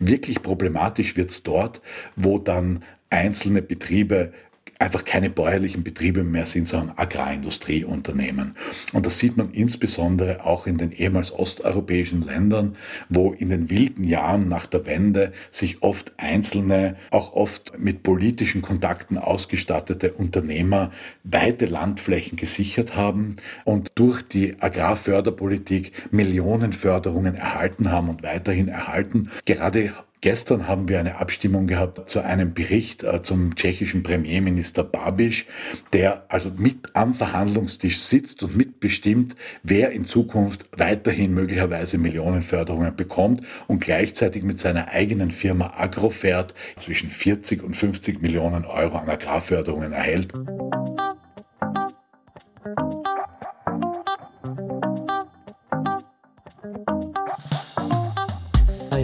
Wirklich problematisch wird es dort, wo dann einzelne Betriebe einfach keine bäuerlichen Betriebe mehr sind, sondern Agrarindustrieunternehmen. Und das sieht man insbesondere auch in den ehemals osteuropäischen Ländern, wo in den wilden Jahren nach der Wende sich oft einzelne, auch oft mit politischen Kontakten ausgestattete Unternehmer weite Landflächen gesichert haben und durch die Agrarförderpolitik Millionenförderungen erhalten haben und weiterhin erhalten. Gerade Gestern haben wir eine Abstimmung gehabt zu einem Bericht äh, zum tschechischen Premierminister Babiš, der also mit am Verhandlungstisch sitzt und mitbestimmt, wer in Zukunft weiterhin möglicherweise Millionenförderungen bekommt und gleichzeitig mit seiner eigenen Firma Agrofert zwischen 40 und 50 Millionen Euro an Agrarförderungen erhält.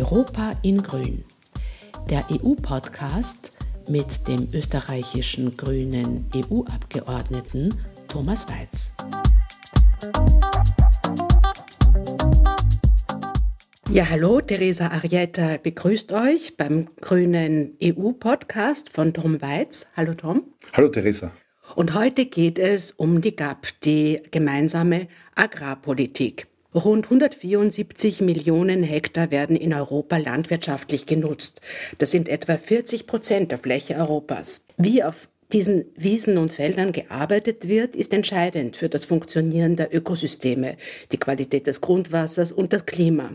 Europa in Grün, der EU-Podcast mit dem österreichischen grünen EU-Abgeordneten Thomas Weiz. Ja, hallo, Theresa Arietta begrüßt euch beim grünen EU-Podcast von Tom Weiz. Hallo Tom. Hallo Theresa. Und heute geht es um die GAP, die gemeinsame Agrarpolitik. Rund 174 Millionen Hektar werden in Europa landwirtschaftlich genutzt. Das sind etwa 40 Prozent der Fläche Europas. Wie auf diesen Wiesen und Feldern gearbeitet wird, ist entscheidend für das Funktionieren der Ökosysteme, die Qualität des Grundwassers und das Klima.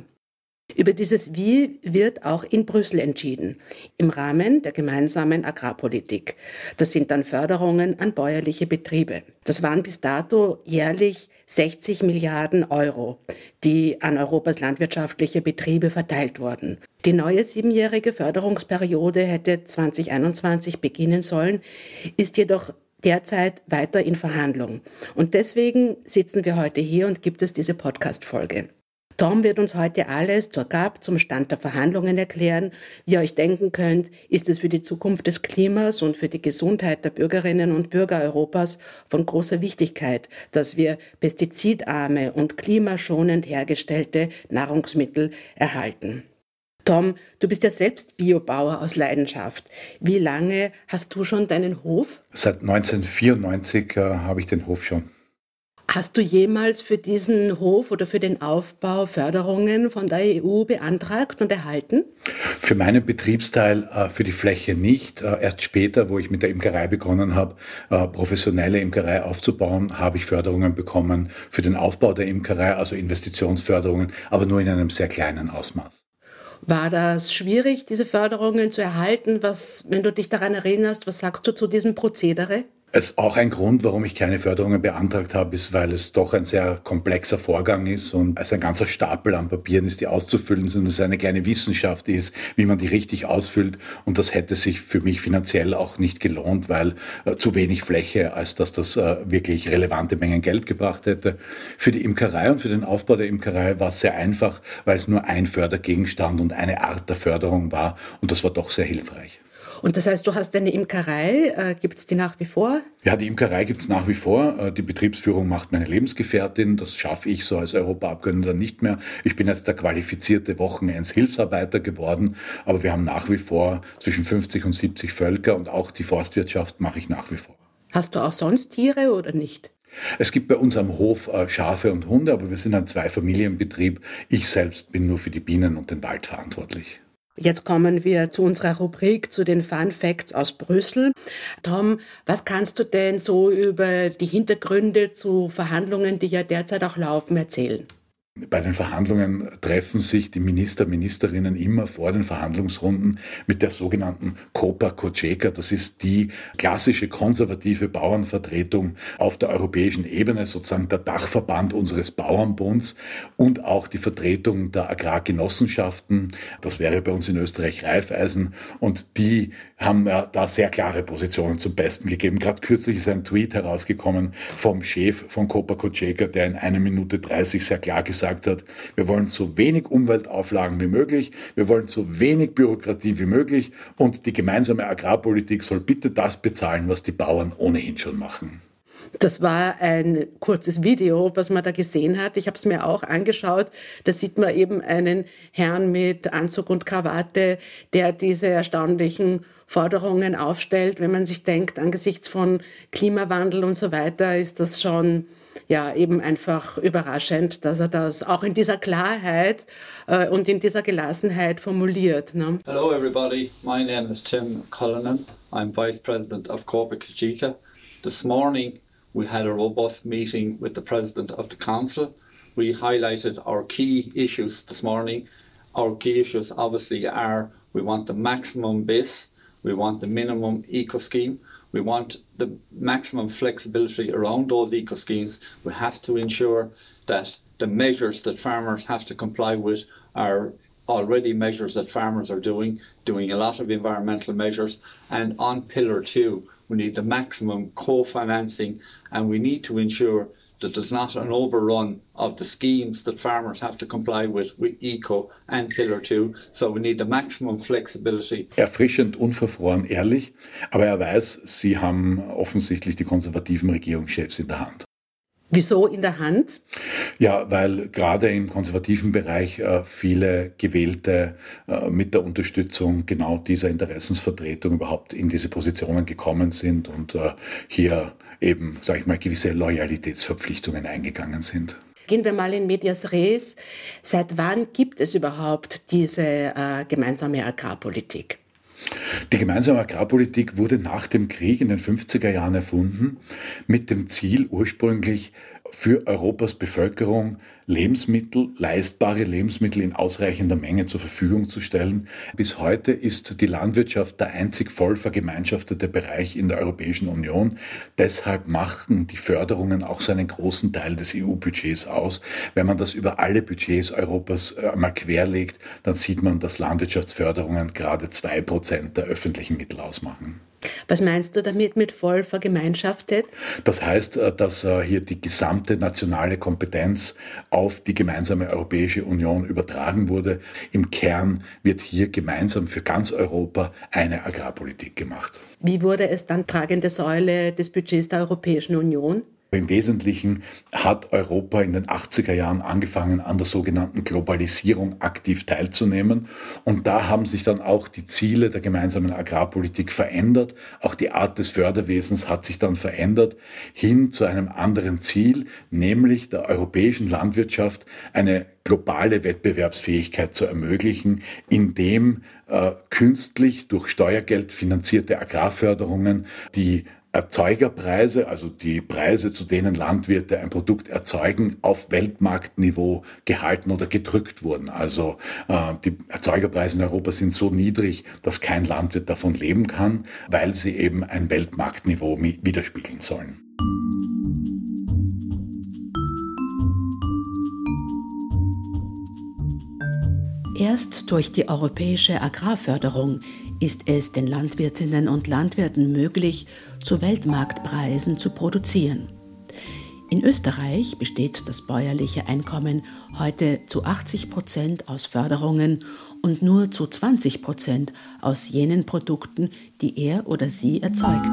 Über dieses Wie wird auch in Brüssel entschieden, im Rahmen der gemeinsamen Agrarpolitik. Das sind dann Förderungen an bäuerliche Betriebe. Das waren bis dato jährlich 60 Milliarden Euro, die an Europas landwirtschaftliche Betriebe verteilt wurden. Die neue siebenjährige Förderungsperiode hätte 2021 beginnen sollen, ist jedoch derzeit weiter in Verhandlung. Und deswegen sitzen wir heute hier und gibt es diese Podcast-Folge. Tom wird uns heute alles zur GAP, zum Stand der Verhandlungen erklären. Wie ihr euch denken könnt, ist es für die Zukunft des Klimas und für die Gesundheit der Bürgerinnen und Bürger Europas von großer Wichtigkeit, dass wir pestizidarme und klimaschonend hergestellte Nahrungsmittel erhalten. Tom, du bist ja selbst Biobauer aus Leidenschaft. Wie lange hast du schon deinen Hof? Seit 1994 äh, habe ich den Hof schon. Hast du jemals für diesen Hof oder für den Aufbau Förderungen von der EU beantragt und erhalten? Für meinen Betriebsteil, äh, für die Fläche nicht. Äh, erst später, wo ich mit der Imkerei begonnen habe, äh, professionelle Imkerei aufzubauen, habe ich Förderungen bekommen für den Aufbau der Imkerei, also Investitionsförderungen, aber nur in einem sehr kleinen Ausmaß. War das schwierig, diese Förderungen zu erhalten? Was, wenn du dich daran erinnerst, was sagst du zu diesem Prozedere? Es auch ein Grund, warum ich keine Förderungen beantragt habe, ist, weil es doch ein sehr komplexer Vorgang ist und es ein ganzer Stapel an Papieren ist, die auszufüllen sind und es eine kleine Wissenschaft ist, wie man die richtig ausfüllt. Und das hätte sich für mich finanziell auch nicht gelohnt, weil äh, zu wenig Fläche, als dass das äh, wirklich relevante Mengen Geld gebracht hätte. Für die Imkerei und für den Aufbau der Imkerei war es sehr einfach, weil es nur ein Fördergegenstand und eine Art der Förderung war. Und das war doch sehr hilfreich. Und das heißt, du hast eine Imkerei, äh, gibt es die nach wie vor? Ja, die Imkerei gibt es nach wie vor. Äh, die Betriebsführung macht meine Lebensgefährtin. Das schaffe ich so als Europaabgeordneter nicht mehr. Ich bin jetzt der qualifizierte Wochenends-Hilfsarbeiter geworden, aber wir haben nach wie vor zwischen 50 und 70 Völker und auch die Forstwirtschaft mache ich nach wie vor. Hast du auch sonst Tiere oder nicht? Es gibt bei uns am Hof äh, Schafe und Hunde, aber wir sind ein Zweifamilienbetrieb. Ich selbst bin nur für die Bienen und den Wald verantwortlich. Jetzt kommen wir zu unserer Rubrik, zu den Fun Facts aus Brüssel. Tom, was kannst du denn so über die Hintergründe zu Verhandlungen, die ja derzeit auch laufen, erzählen? Bei den Verhandlungen treffen sich die Minister, Ministerinnen immer vor den Verhandlungsrunden mit der sogenannten Copa Cogeca. Das ist die klassische konservative Bauernvertretung auf der europäischen Ebene, sozusagen der Dachverband unseres Bauernbunds und auch die Vertretung der Agrargenossenschaften. Das wäre bei uns in Österreich Raiffeisen und die haben da sehr klare Positionen zum Besten gegeben. Gerade kürzlich ist ein Tweet herausgekommen vom Chef von Copa Cogeca, der in einer Minute 30 sehr klar gesagt gesagt hat, wir wollen so wenig Umweltauflagen wie möglich, wir wollen so wenig Bürokratie wie möglich und die gemeinsame Agrarpolitik soll bitte das bezahlen, was die Bauern ohnehin schon machen. Das war ein kurzes Video, was man da gesehen hat. Ich habe es mir auch angeschaut. Da sieht man eben einen Herrn mit Anzug und Krawatte, der diese erstaunlichen Forderungen aufstellt. Wenn man sich denkt, angesichts von Klimawandel und so weiter, ist das schon ja eben einfach überraschend, dass er das auch in dieser Klarheit äh, und in dieser Gelassenheit formuliert. Ne? Hello everybody, my name is Tim Cullinan. I'm Vice President of Corporate Kajika. This morning we had a robust meeting with the President of the Council. We highlighted our key issues this morning. Our key issues obviously are we want the maximum BIS, we want the minimum eco scheme, we want the maximum flexibility around those eco schemes. We have to ensure that the measures that farmers have to comply with are already measures that farmers are doing, doing a lot of environmental measures. And on pillar two, we need the maximum co-financing and we need to ensure that there's not an overrun of the schemes that farmers have to comply with with ECO and Pillar 2. So we need the maximum flexibility. Erfrischend, unverfroren, ehrlich, aber er weiß, Sie haben offensichtlich die konservativen Regierungschefs in der Hand. Wieso in der Hand? Ja, weil gerade im konservativen Bereich äh, viele Gewählte äh, mit der Unterstützung genau dieser Interessensvertretung überhaupt in diese Positionen gekommen sind und äh, hier eben, sage ich mal, gewisse Loyalitätsverpflichtungen eingegangen sind. Gehen wir mal in Medias Res. Seit wann gibt es überhaupt diese äh, gemeinsame Agrarpolitik? Die gemeinsame Agrarpolitik wurde nach dem Krieg in den 50er Jahren erfunden, mit dem Ziel ursprünglich für Europas Bevölkerung Lebensmittel, leistbare Lebensmittel in ausreichender Menge zur Verfügung zu stellen. Bis heute ist die Landwirtschaft der einzig voll vergemeinschaftete Bereich in der Europäischen Union. Deshalb machen die Förderungen auch so einen großen Teil des EU-Budgets aus. Wenn man das über alle Budgets Europas äh, einmal querlegt, dann sieht man, dass Landwirtschaftsförderungen gerade zwei Prozent der öffentlichen Mittel ausmachen. Was meinst du damit mit voll vergemeinschaftet? Das heißt, äh, dass äh, hier die gesamte nationale Kompetenz auf die gemeinsame Europäische Union übertragen wurde. Im Kern wird hier gemeinsam für ganz Europa eine Agrarpolitik gemacht. Wie wurde es dann tragende Säule des Budgets der Europäischen Union? Im Wesentlichen hat Europa in den 80er Jahren angefangen, an der sogenannten Globalisierung aktiv teilzunehmen. Und da haben sich dann auch die Ziele der gemeinsamen Agrarpolitik verändert. Auch die Art des Förderwesens hat sich dann verändert hin zu einem anderen Ziel, nämlich der europäischen Landwirtschaft eine globale Wettbewerbsfähigkeit zu ermöglichen, indem äh, künstlich durch Steuergeld finanzierte Agrarförderungen die Erzeugerpreise, also die Preise, zu denen Landwirte ein Produkt erzeugen, auf Weltmarktniveau gehalten oder gedrückt wurden. Also äh, die Erzeugerpreise in Europa sind so niedrig, dass kein Landwirt davon leben kann, weil sie eben ein Weltmarktniveau widerspiegeln sollen. Erst durch die europäische Agrarförderung ist es den Landwirtinnen und Landwirten möglich, zu Weltmarktpreisen zu produzieren. In Österreich besteht das bäuerliche Einkommen heute zu 80 Prozent aus Förderungen und nur zu 20 Prozent aus jenen Produkten, die er oder sie erzeugt.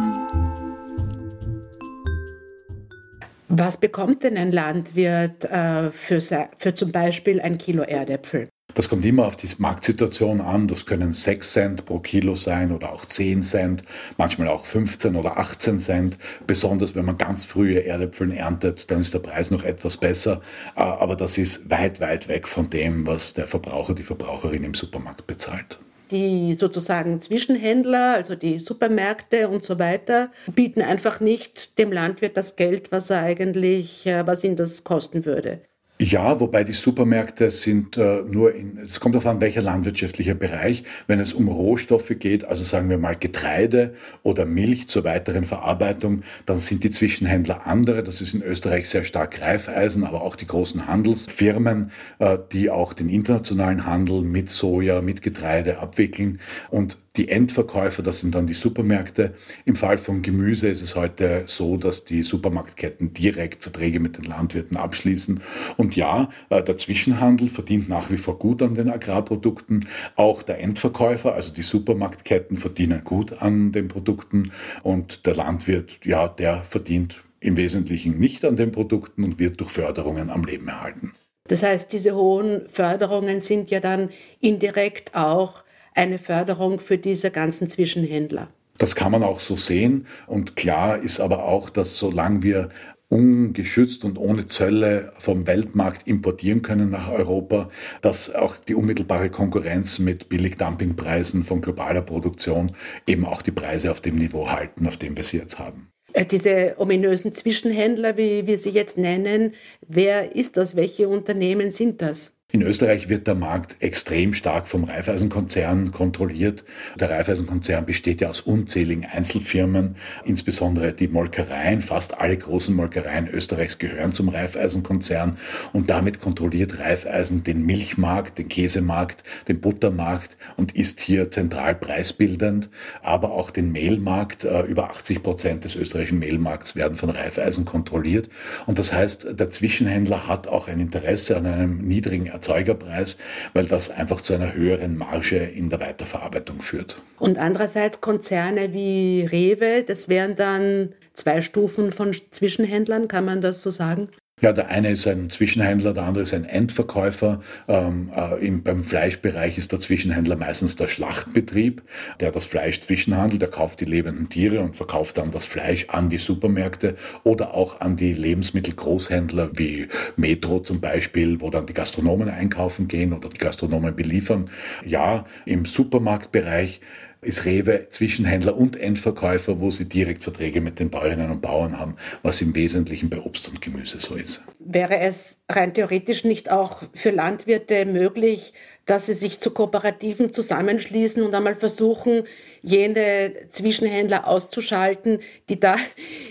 Was bekommt denn ein Landwirt äh, für, für zum Beispiel ein Kilo Erdäpfel? Das kommt immer auf die Marktsituation an. Das können 6 Cent pro Kilo sein oder auch 10 Cent, manchmal auch 15 oder 18 Cent. Besonders wenn man ganz frühe Erdäpfel erntet, dann ist der Preis noch etwas besser. Äh, aber das ist weit, weit weg von dem, was der Verbraucher, die Verbraucherin im Supermarkt bezahlt. Die sozusagen Zwischenhändler, also die Supermärkte und so weiter, bieten einfach nicht dem Landwirt das Geld, was er eigentlich, äh, was ihn das kosten würde. Ja, wobei die Supermärkte sind äh, nur in, es kommt darauf an, welcher landwirtschaftlicher Bereich, wenn es um Rohstoffe geht, also sagen wir mal Getreide oder Milch zur weiteren Verarbeitung, dann sind die Zwischenhändler andere. Das ist in Österreich sehr stark Reifeisen, aber auch die großen Handelsfirmen, äh, die auch den internationalen Handel mit Soja, mit Getreide abwickeln. Und die Endverkäufer, das sind dann die Supermärkte. Im Fall von Gemüse ist es heute so, dass die Supermarktketten direkt Verträge mit den Landwirten abschließen. Und ja, äh, der Zwischenhandel verdient nach wie vor gut an den Agrarprodukten. Auch der Endverkäufer, also die Supermarktketten verdienen gut an den Produkten. Und der Landwirt, ja, der verdient im Wesentlichen nicht an den Produkten und wird durch Förderungen am Leben erhalten. Das heißt, diese hohen Förderungen sind ja dann indirekt auch eine Förderung für diese ganzen Zwischenhändler. Das kann man auch so sehen. Und klar ist aber auch, dass solange wir ungeschützt und ohne Zölle vom Weltmarkt importieren können nach Europa, dass auch die unmittelbare Konkurrenz mit Billigdumpingpreisen von globaler Produktion eben auch die Preise auf dem Niveau halten, auf dem wir sie jetzt haben. Äh, diese ominösen Zwischenhändler, wie wir sie jetzt nennen, wer ist das? Welche Unternehmen sind das? In Österreich wird der Markt extrem stark vom Raiffeisenkonzern kontrolliert. Der Raiffeisenkonzern besteht ja aus unzähligen Einzelfirmen, insbesondere die Molkereien. Fast alle großen Molkereien Österreichs gehören zum Raiffeisenkonzern und damit kontrolliert Raiffeisen den Milchmarkt, den Käsemarkt, den Buttermarkt und ist hier zentral preisbildend, aber auch den Mehlmarkt. Äh, über 80 Prozent des österreichischen Mehlmarkts werden von Raiffeisen kontrolliert. Und das heißt, der Zwischenhändler hat auch ein Interesse an einem niedrigen Erzeugerpreis, weil das einfach zu einer höheren Marge in der Weiterverarbeitung führt. Und andererseits Konzerne wie Rewe, das wären dann zwei Stufen von Zwischenhändlern, kann man das so sagen? Ja, der eine ist ein Zwischenhändler, der andere ist ein Endverkäufer. Ähm, äh, im, beim Fleischbereich ist der Zwischenhändler meistens der Schlachtbetrieb, der das Fleisch zwischenhandelt. Der kauft die lebenden Tiere und verkauft dann das Fleisch an die Supermärkte oder auch an die Lebensmittelgroßhändler wie Metro zum Beispiel, wo dann die Gastronomen einkaufen gehen oder die Gastronomen beliefern. Ja, im Supermarktbereich ist Rewe Zwischenhändler und Endverkäufer, wo sie direkt Verträge mit den Bäuerinnen und Bauern haben, was im Wesentlichen bei Obst und Gemüse so ist. Wäre es rein theoretisch nicht auch für Landwirte möglich, dass sie sich zu Kooperativen zusammenschließen und einmal versuchen, jene Zwischenhändler auszuschalten, die da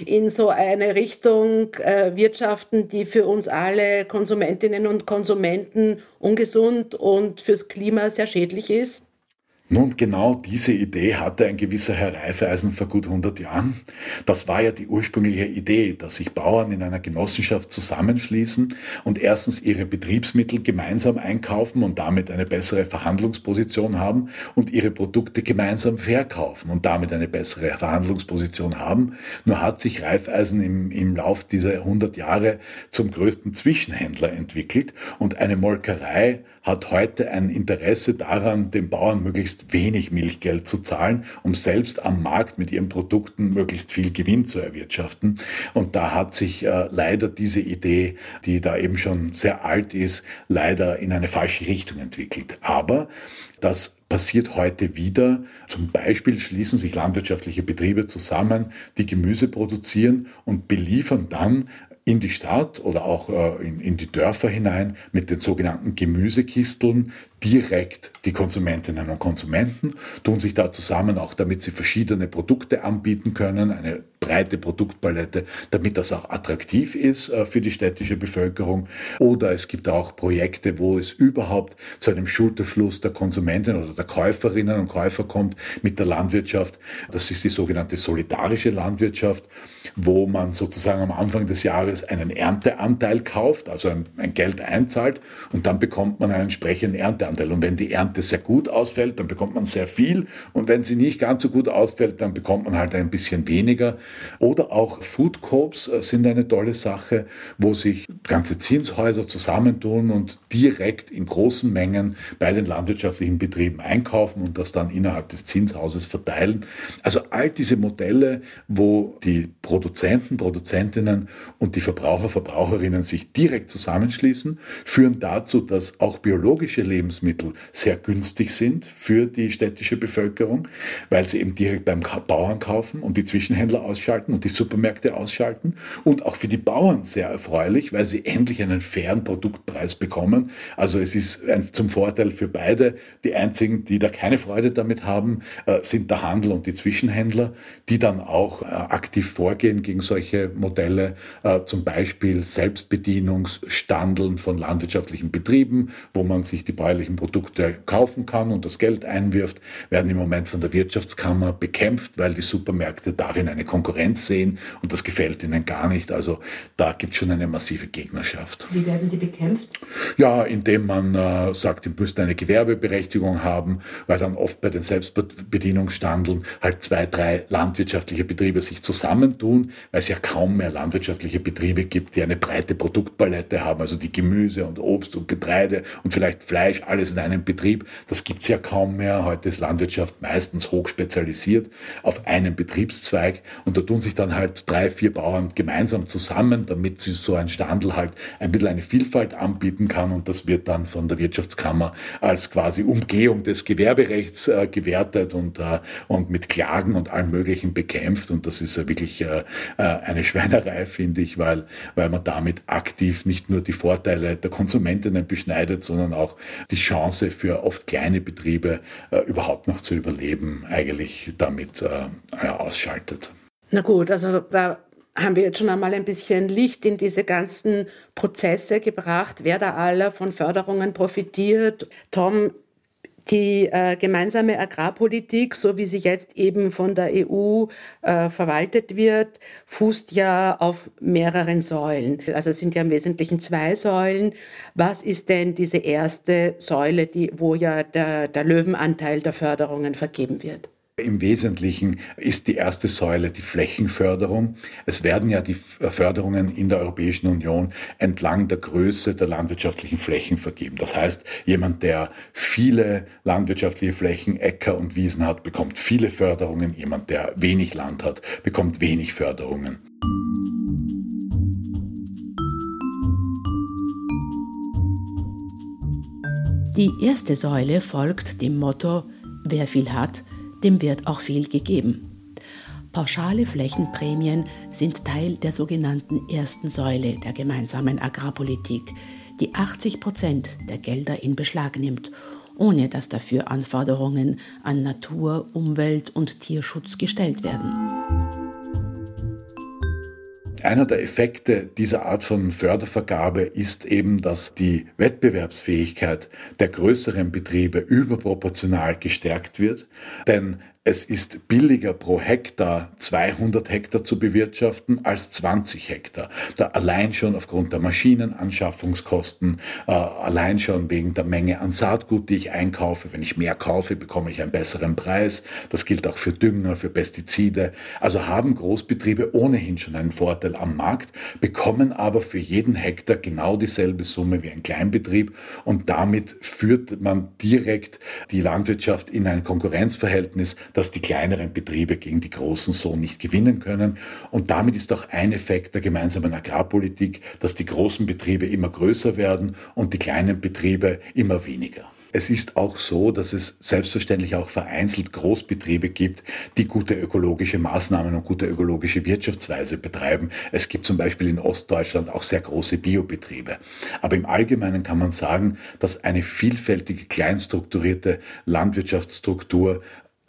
in so eine Richtung äh, wirtschaften, die für uns alle Konsumentinnen und Konsumenten ungesund und fürs Klima sehr schädlich ist? Nun, genau diese Idee hatte ein gewisser Herr Reifeisen vor gut 100 Jahren. Das war ja die ursprüngliche Idee, dass sich Bauern in einer Genossenschaft zusammenschließen und erstens ihre Betriebsmittel gemeinsam einkaufen und damit eine bessere Verhandlungsposition haben und ihre Produkte gemeinsam verkaufen und damit eine bessere Verhandlungsposition haben. Nur hat sich Reifeisen im, im Lauf dieser 100 Jahre zum größten Zwischenhändler entwickelt und eine Molkerei hat heute ein Interesse daran, den Bauern möglichst wenig Milchgeld zu zahlen, um selbst am Markt mit ihren Produkten möglichst viel Gewinn zu erwirtschaften. Und da hat sich äh, leider diese Idee, die da eben schon sehr alt ist, leider in eine falsche Richtung entwickelt. Aber das passiert heute wieder. Zum Beispiel schließen sich landwirtschaftliche Betriebe zusammen, die Gemüse produzieren und beliefern dann in die Stadt oder auch äh, in, in die Dörfer hinein mit den sogenannten Gemüsekisteln direkt die Konsumentinnen und Konsumenten, tun sich da zusammen, auch damit sie verschiedene Produkte anbieten können, eine breite Produktpalette, damit das auch attraktiv ist äh, für die städtische Bevölkerung. Oder es gibt auch Projekte, wo es überhaupt zu einem Schulterschluss der Konsumentinnen oder der Käuferinnen und Käufer kommt mit der Landwirtschaft. Das ist die sogenannte solidarische Landwirtschaft, wo man sozusagen am Anfang des Jahres einen Ernteanteil kauft, also ein, ein Geld einzahlt und dann bekommt man einen entsprechenden Ernteanteil Ernteanteil. Und wenn die Ernte sehr gut ausfällt, dann bekommt man sehr viel. Und wenn sie nicht ganz so gut ausfällt, dann bekommt man halt ein bisschen weniger. Oder auch Food Coops äh, sind eine tolle Sache, wo sich ganze Zinshäuser zusammentun und direkt in großen Mengen bei den landwirtschaftlichen Betrieben einkaufen und das dann innerhalb des Zinshauses verteilen. Also all diese Modelle, wo die Produzenten, Produzentinnen und die Verbraucher, Verbraucherinnen sich direkt zusammenschließen, führen dazu, dass auch biologische Lebensmittel Lebensmittel sehr günstig sind für die städtische Bevölkerung, weil sie eben direkt beim Bauern kaufen und die Zwischenhändler ausschalten und die Supermärkte ausschalten. Und auch für die Bauern sehr erfreulich, weil sie endlich einen fairen Produktpreis bekommen. Also es ist ein, zum Vorteil für beide. Die einzigen, die da keine Freude damit haben, äh, sind der Handel und die Zwischenhändler, die dann auch äh, aktiv vorgehen gegen solche Modelle, äh, zum Beispiel Selbstbedienungsstandeln von landwirtschaftlichen Betrieben, wo man sich die bäuerlichen Produkte kaufen kann und das Geld einwirft, werden im Moment von der Wirtschaftskammer bekämpft, weil die Supermärkte darin eine Konkurrenz sehen und das gefällt ihnen gar nicht. Also da gibt es schon eine massive Gegnerschaft. Wie werden die bekämpft? Ja, indem man äh, sagt, die müssten eine Gewerbeberechtigung haben, weil dann oft bei den Selbstbedienungsstandeln halt zwei, drei landwirtschaftliche Betriebe sich zusammentun, weil es ja kaum mehr landwirtschaftliche Betriebe gibt, die eine breite Produktpalette haben, also die Gemüse und Obst und Getreide und vielleicht Fleisch, alles in einem Betrieb. Das gibt es ja kaum mehr. Heute ist Landwirtschaft meistens hochspezialisiert auf einen Betriebszweig und da tun sich dann halt drei, vier Bauern gemeinsam zusammen, damit sie so ein Standel halt ein bisschen eine Vielfalt anbieten kann und das wird dann von der Wirtschaftskammer als quasi Umgehung des Gewerberechts äh, gewertet und, äh, und mit Klagen und allem Möglichen bekämpft und das ist äh, wirklich äh, eine Schweinerei, finde ich, weil, weil man damit aktiv nicht nur die Vorteile der Konsumentinnen beschneidet, sondern auch die Chance für oft kleine Betriebe äh, überhaupt noch zu überleben eigentlich damit äh, ausschaltet. Na gut, also da haben wir jetzt schon einmal ein bisschen Licht in diese ganzen Prozesse gebracht, wer da alle von Förderungen profitiert. Tom, die äh, gemeinsame Agrarpolitik, so wie sie jetzt eben von der EU äh, verwaltet wird, fußt ja auf mehreren Säulen. Also es sind ja im Wesentlichen zwei Säulen. Was ist denn diese erste Säule, die, wo ja der, der Löwenanteil der Förderungen vergeben wird? Im Wesentlichen ist die erste Säule die Flächenförderung. Es werden ja die Förderungen in der Europäischen Union entlang der Größe der landwirtschaftlichen Flächen vergeben. Das heißt, jemand, der viele landwirtschaftliche Flächen, Äcker und Wiesen hat, bekommt viele Förderungen. Jemand, der wenig Land hat, bekommt wenig Förderungen. Die erste Säule folgt dem Motto, wer viel hat, dem wird auch viel gegeben. Pauschale Flächenprämien sind Teil der sogenannten ersten Säule der gemeinsamen Agrarpolitik, die 80 Prozent der Gelder in Beschlag nimmt, ohne dass dafür Anforderungen an Natur, Umwelt und Tierschutz gestellt werden. Einer der Effekte dieser Art von Fördervergabe ist eben, dass die Wettbewerbsfähigkeit der größeren Betriebe überproportional gestärkt wird. Denn es ist billiger pro Hektar 200 Hektar zu bewirtschaften als 20 Hektar. Da allein schon aufgrund der Maschinenanschaffungskosten, äh, allein schon wegen der Menge an Saatgut, die ich einkaufe. Wenn ich mehr kaufe, bekomme ich einen besseren Preis. Das gilt auch für Dünger, für Pestizide. Also haben Großbetriebe ohnehin schon einen Vorteil am Markt, bekommen aber für jeden Hektar genau dieselbe Summe wie ein Kleinbetrieb und damit führt man direkt die Landwirtschaft in ein Konkurrenzverhältnis, dass die kleineren Betriebe gegen die großen so nicht gewinnen können. Und damit ist auch ein Effekt der gemeinsamen Agrarpolitik, dass die großen Betriebe immer größer werden und die kleinen Betriebe immer weniger. Es ist auch so, dass es selbstverständlich auch vereinzelt Großbetriebe gibt, die gute ökologische Maßnahmen und gute ökologische Wirtschaftsweise betreiben. Es gibt zum Beispiel in Ostdeutschland auch sehr große Biobetriebe. Aber im Allgemeinen kann man sagen, dass eine vielfältige, kleinstrukturierte Landwirtschaftsstruktur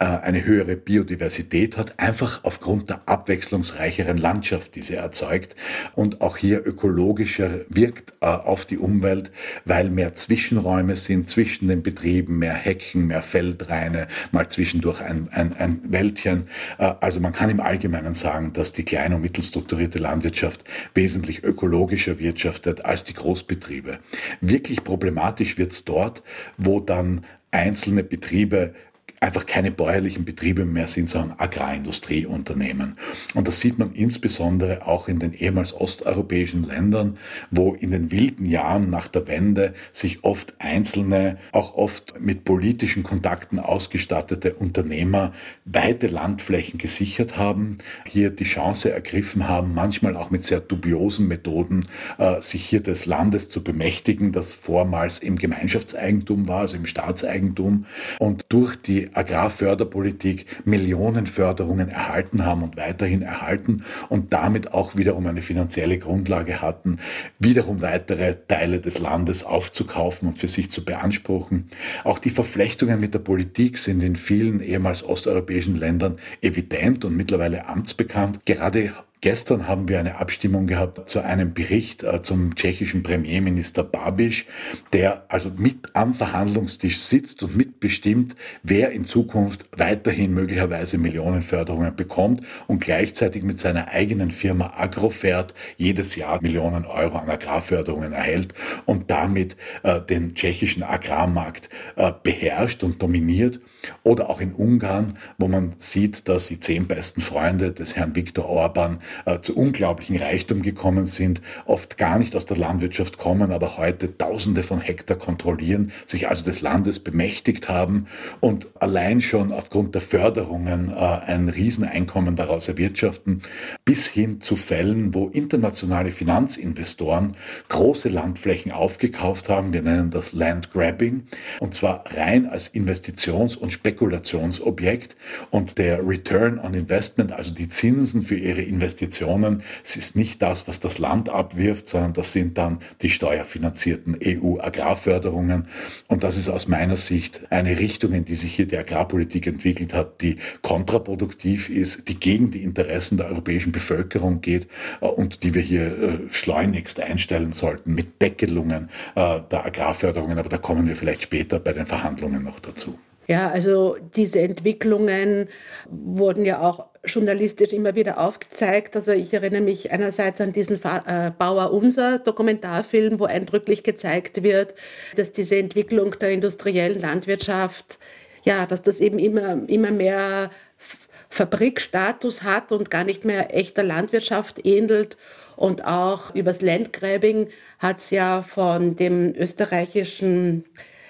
eine höhere Biodiversität hat, einfach aufgrund der abwechslungsreicheren Landschaft, die sie erzeugt und auch hier ökologischer wirkt äh, auf die Umwelt, weil mehr Zwischenräume sind zwischen den Betrieben, mehr Hecken, mehr Feldreine, mal zwischendurch ein, ein, ein Wäldchen. Äh, also man kann im Allgemeinen sagen, dass die kleine und mittelstrukturierte Landwirtschaft wesentlich ökologischer wirtschaftet als die Großbetriebe. Wirklich problematisch wird's dort, wo dann einzelne Betriebe einfach keine bäuerlichen Betriebe mehr sind, sondern Agrarindustrieunternehmen. Und das sieht man insbesondere auch in den ehemals osteuropäischen Ländern, wo in den wilden Jahren nach der Wende sich oft einzelne, auch oft mit politischen Kontakten ausgestattete Unternehmer weite Landflächen gesichert haben, hier die Chance ergriffen haben, manchmal auch mit sehr dubiosen Methoden, äh, sich hier des Landes zu bemächtigen, das vormals im Gemeinschaftseigentum war, also im Staatseigentum. Und durch die Agrarförderpolitik Millionenförderungen erhalten haben und weiterhin erhalten und damit auch wiederum eine finanzielle Grundlage hatten, wiederum weitere Teile des Landes aufzukaufen und für sich zu beanspruchen. Auch die Verflechtungen mit der Politik sind in vielen ehemals osteuropäischen Ländern evident und mittlerweile amtsbekannt. Gerade Gestern haben wir eine Abstimmung gehabt zu einem Bericht äh, zum tschechischen Premierminister Babiš, der also mit am Verhandlungstisch sitzt und mitbestimmt, wer in Zukunft weiterhin möglicherweise Millionenförderungen bekommt und gleichzeitig mit seiner eigenen Firma Agrofert jedes Jahr Millionen Euro an Agrarförderungen erhält und damit äh, den tschechischen Agrarmarkt äh, beherrscht und dominiert. Oder auch in Ungarn, wo man sieht, dass die zehn besten Freunde des Herrn Viktor Orban äh, zu unglaublichen Reichtum gekommen sind, oft gar nicht aus der Landwirtschaft kommen, aber heute Tausende von Hektar kontrollieren, sich also des Landes bemächtigt haben und allein schon aufgrund der Förderungen äh, ein Rieseneinkommen daraus erwirtschaften, bis hin zu Fällen, wo internationale Finanzinvestoren große Landflächen aufgekauft haben. Wir nennen das Land Grabbing und zwar rein als Investitions- und Spekulationsobjekt und der Return on Investment, also die Zinsen für ihre Investitionen, es ist nicht das, was das Land abwirft, sondern das sind dann die steuerfinanzierten EU-Agrarförderungen. Und das ist aus meiner Sicht eine Richtung, in die sich hier die Agrarpolitik entwickelt hat, die kontraproduktiv ist, die gegen die Interessen der europäischen Bevölkerung geht äh, und die wir hier äh, schleunigst einstellen sollten mit Deckelungen äh, der Agrarförderungen. Aber da kommen wir vielleicht später bei den Verhandlungen noch dazu. Ja, also diese Entwicklungen wurden ja auch journalistisch immer wieder aufgezeigt. Also ich erinnere mich einerseits an diesen äh, Bauer Unser Dokumentarfilm, wo eindrücklich gezeigt wird, dass diese Entwicklung der industriellen Landwirtschaft, ja, dass das eben immer, immer mehr Fabrikstatus hat und gar nicht mehr echter Landwirtschaft ähnelt. Und auch übers Landgrabbing hat es ja von dem österreichischen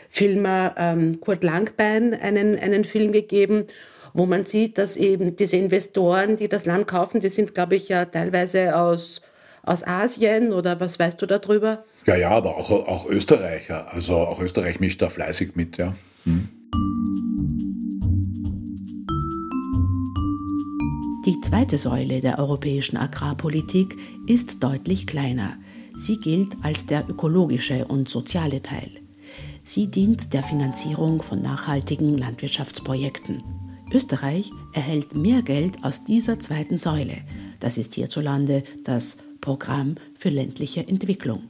Filmer ähm, Kurt Langbein einen, einen Film gegeben, wo man sieht, dass eben diese Investoren, die das Land kaufen, die sind, glaube ich, ja teilweise aus, aus Asien oder was weißt du darüber? Ja, ja, aber auch, auch Österreicher. Also auch Österreich mischt da fleißig mit, ja. Hm. Die zweite Säule der europäischen Agrarpolitik ist deutlich kleiner. Sie gilt als der ökologische und soziale Teil. Sie dient der Finanzierung von nachhaltigen Landwirtschaftsprojekten. Österreich erhält mehr Geld aus dieser zweiten Säule. Das ist hierzulande das Programm für ländliche Entwicklung.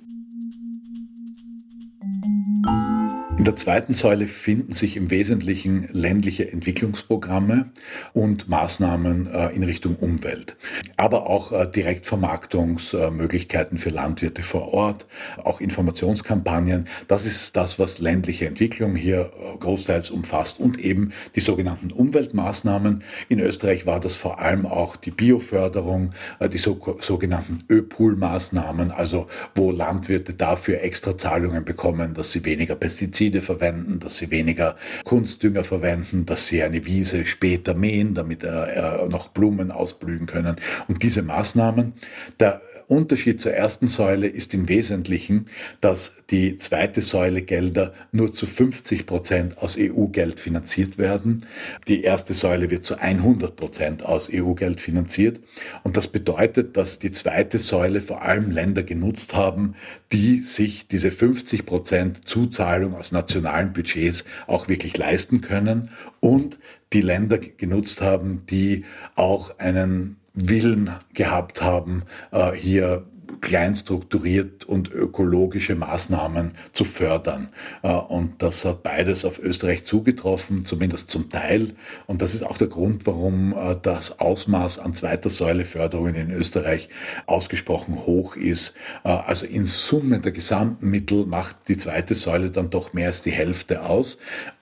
In der zweiten Säule finden sich im Wesentlichen ländliche Entwicklungsprogramme und Maßnahmen äh, in Richtung Umwelt, aber auch äh, Direktvermarktungsmöglichkeiten für Landwirte vor Ort, auch Informationskampagnen. Das ist das, was ländliche Entwicklung hier äh, großteils umfasst und eben die sogenannten Umweltmaßnahmen. In Österreich war das vor allem auch die Bioförderung, die sogenannten Öpool-Maßnahmen, also wo Landwirte dafür Extrazahlungen bekommen, dass sie weniger Pestizide Herbizide verwenden, dass sie weniger Kunstdünger verwenden, dass sie eine Wiese später mähen, damit äh, noch Blumen ausblühen können. Und diese Maßnahmen, der Unterschied zur ersten Säule ist im Wesentlichen, dass die zweite Säule Gelder nur zu 50 Prozent aus EU-Geld finanziert werden. Die erste Säule wird zu 100 Prozent aus EU-Geld finanziert. Und das bedeutet, dass die zweite Säule vor allem Länder genutzt haben, die sich diese 50 Prozent Zuzahlung aus nationalen Budgets auch wirklich leisten können und die Länder genutzt haben, die auch einen Willen gehabt haben, äh, hier klein strukturiert und ökologische Maßnahmen zu fördern. Äh, und das hat beides auf Österreich zugetroffen, zumindest zum Teil. Und das ist auch der Grund, warum äh, das Ausmaß an zweiter Säule Förderungen in Österreich ausgesprochen hoch ist. Also in Summe der gesamten Mittel macht die zweite Säule dann doch mehr als die Hälfte aus.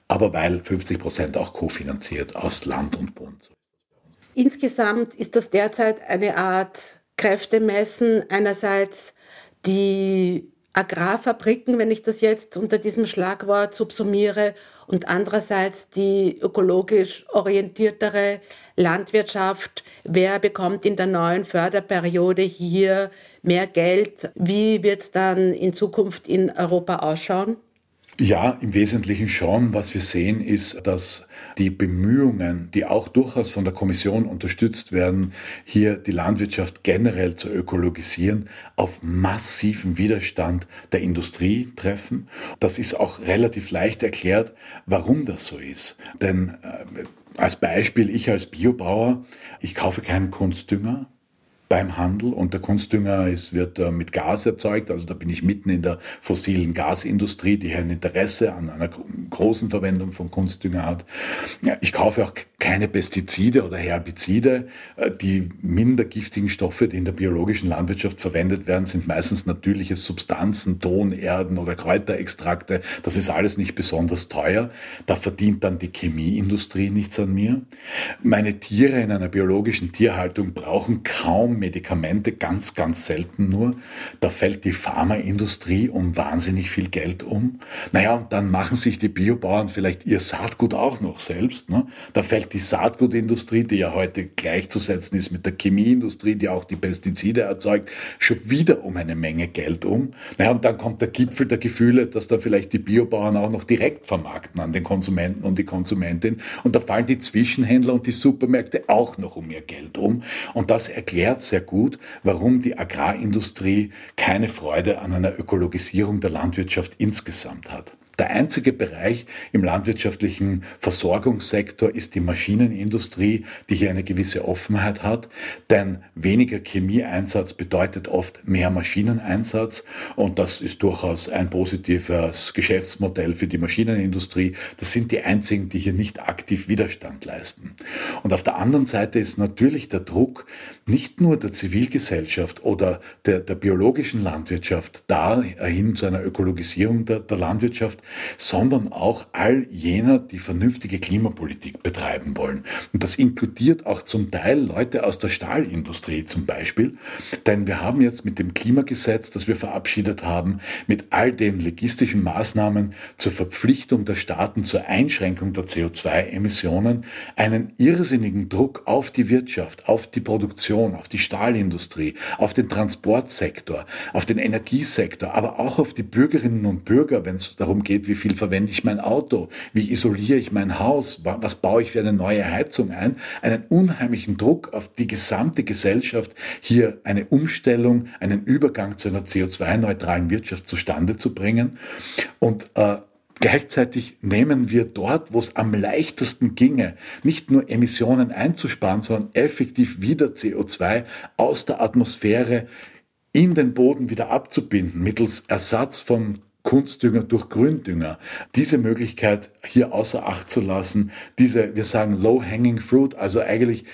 Aber weil 50 Prozent auch kofinanziert aus Land und Bund. Insgesamt ist das derzeit eine Art Kräftemessen. Einerseits die Agrarfabriken, wenn ich das jetzt unter diesem Schlagwort subsumiere, und andererseits die ökologisch orientiertere Landwirtschaft. Wer bekommt in der neuen Förderperiode hier mehr Geld? Wie wird es dann in Zukunft in Europa ausschauen? Ja, im Wesentlichen schon. Was wir sehen, ist, dass die Bemühungen, die auch durchaus von der Kommission unterstützt werden, hier die Landwirtschaft generell zu ökologisieren, auf massiven Widerstand der Industrie treffen. Das ist auch relativ leicht erklärt, warum das so ist. Denn äh, als Beispiel, ich als Biobauer, ich kaufe keinen Kunstdünger, beim Handel und der Kunstdünger ist, wird äh, mit Gas erzeugt. Also da bin ich mitten in der fossilen Gasindustrie, die ein Interesse an einer großen Verwendung von Kunstdünger hat. Ja, ich kaufe auch keine Pestizide oder Herbizide. Äh, die minder giftigen Stoffe, die in der biologischen Landwirtschaft verwendet werden, sind meistens natürliche Substanzen, Tonerden oder Kräuterextrakte. Das ist alles nicht besonders teuer. Da verdient dann die Chemieindustrie nichts an mir. Meine Tiere in einer biologischen Tierhaltung brauchen kaum Medikamente, ganz, ganz selten nur. Da fällt die Pharmaindustrie um wahnsinnig viel Geld um. Naja, und dann machen sich die Biobauern vielleicht ihr Saatgut auch noch selbst. Ne? Da fällt die Saatgutindustrie, die ja heute gleichzusetzen ist mit der Chemieindustrie, die auch die Pestizide erzeugt, schon wieder um eine Menge Geld um. Naja, und dann kommt der Gipfel der Gefühle, dass da vielleicht die Biobauern auch noch direkt vermarkten an den Konsumenten und die Konsumentin. Und da fallen die Zwischenhändler und die Supermärkte auch noch um ihr Geld um. Und das erklärt sehr gut, warum die Agrarindustrie keine Freude an einer Ökologisierung der Landwirtschaft insgesamt hat. Der einzige Bereich im landwirtschaftlichen Versorgungssektor ist die Maschinenindustrie, die hier eine gewisse Offenheit hat, denn weniger Chemieeinsatz bedeutet oft mehr Maschineneinsatz und das ist durchaus ein positives Geschäftsmodell für die Maschinenindustrie. Das sind die einzigen, die hier nicht aktiv Widerstand leisten. Und auf der anderen Seite ist natürlich der Druck nicht nur der Zivilgesellschaft oder der, der biologischen Landwirtschaft dahin zu einer Ökologisierung der, der Landwirtschaft, sondern auch all jener, die vernünftige Klimapolitik betreiben wollen. Und das inkludiert auch zum Teil Leute aus der Stahlindustrie zum Beispiel, denn wir haben jetzt mit dem Klimagesetz, das wir verabschiedet haben, mit all den logistischen Maßnahmen zur Verpflichtung der Staaten zur Einschränkung der CO2-Emissionen einen irrsinnigen Druck auf die Wirtschaft, auf die Produktion, auf die Stahlindustrie, auf den Transportsektor, auf den Energiesektor, aber auch auf die Bürgerinnen und Bürger, wenn es darum geht, geht, wie viel verwende ich mein Auto, wie isoliere ich mein Haus, was baue ich für eine neue Heizung ein, einen unheimlichen Druck auf die gesamte Gesellschaft, hier eine Umstellung, einen Übergang zu einer CO2-neutralen Wirtschaft zustande zu bringen. Und äh, Gleichzeitig nehmen wir dort, wo es am leichtesten ginge, nicht nur Emissionen einzusparen, sondern effektiv wieder CO2 aus der Atmosphäre in den Boden wieder abzubinden, mittels Ersatz von Kunstdünger durch Gründünger. Diese Möglichkeit hier außer Acht zu lassen, diese, wir sagen low-hanging fruit, also eigentlich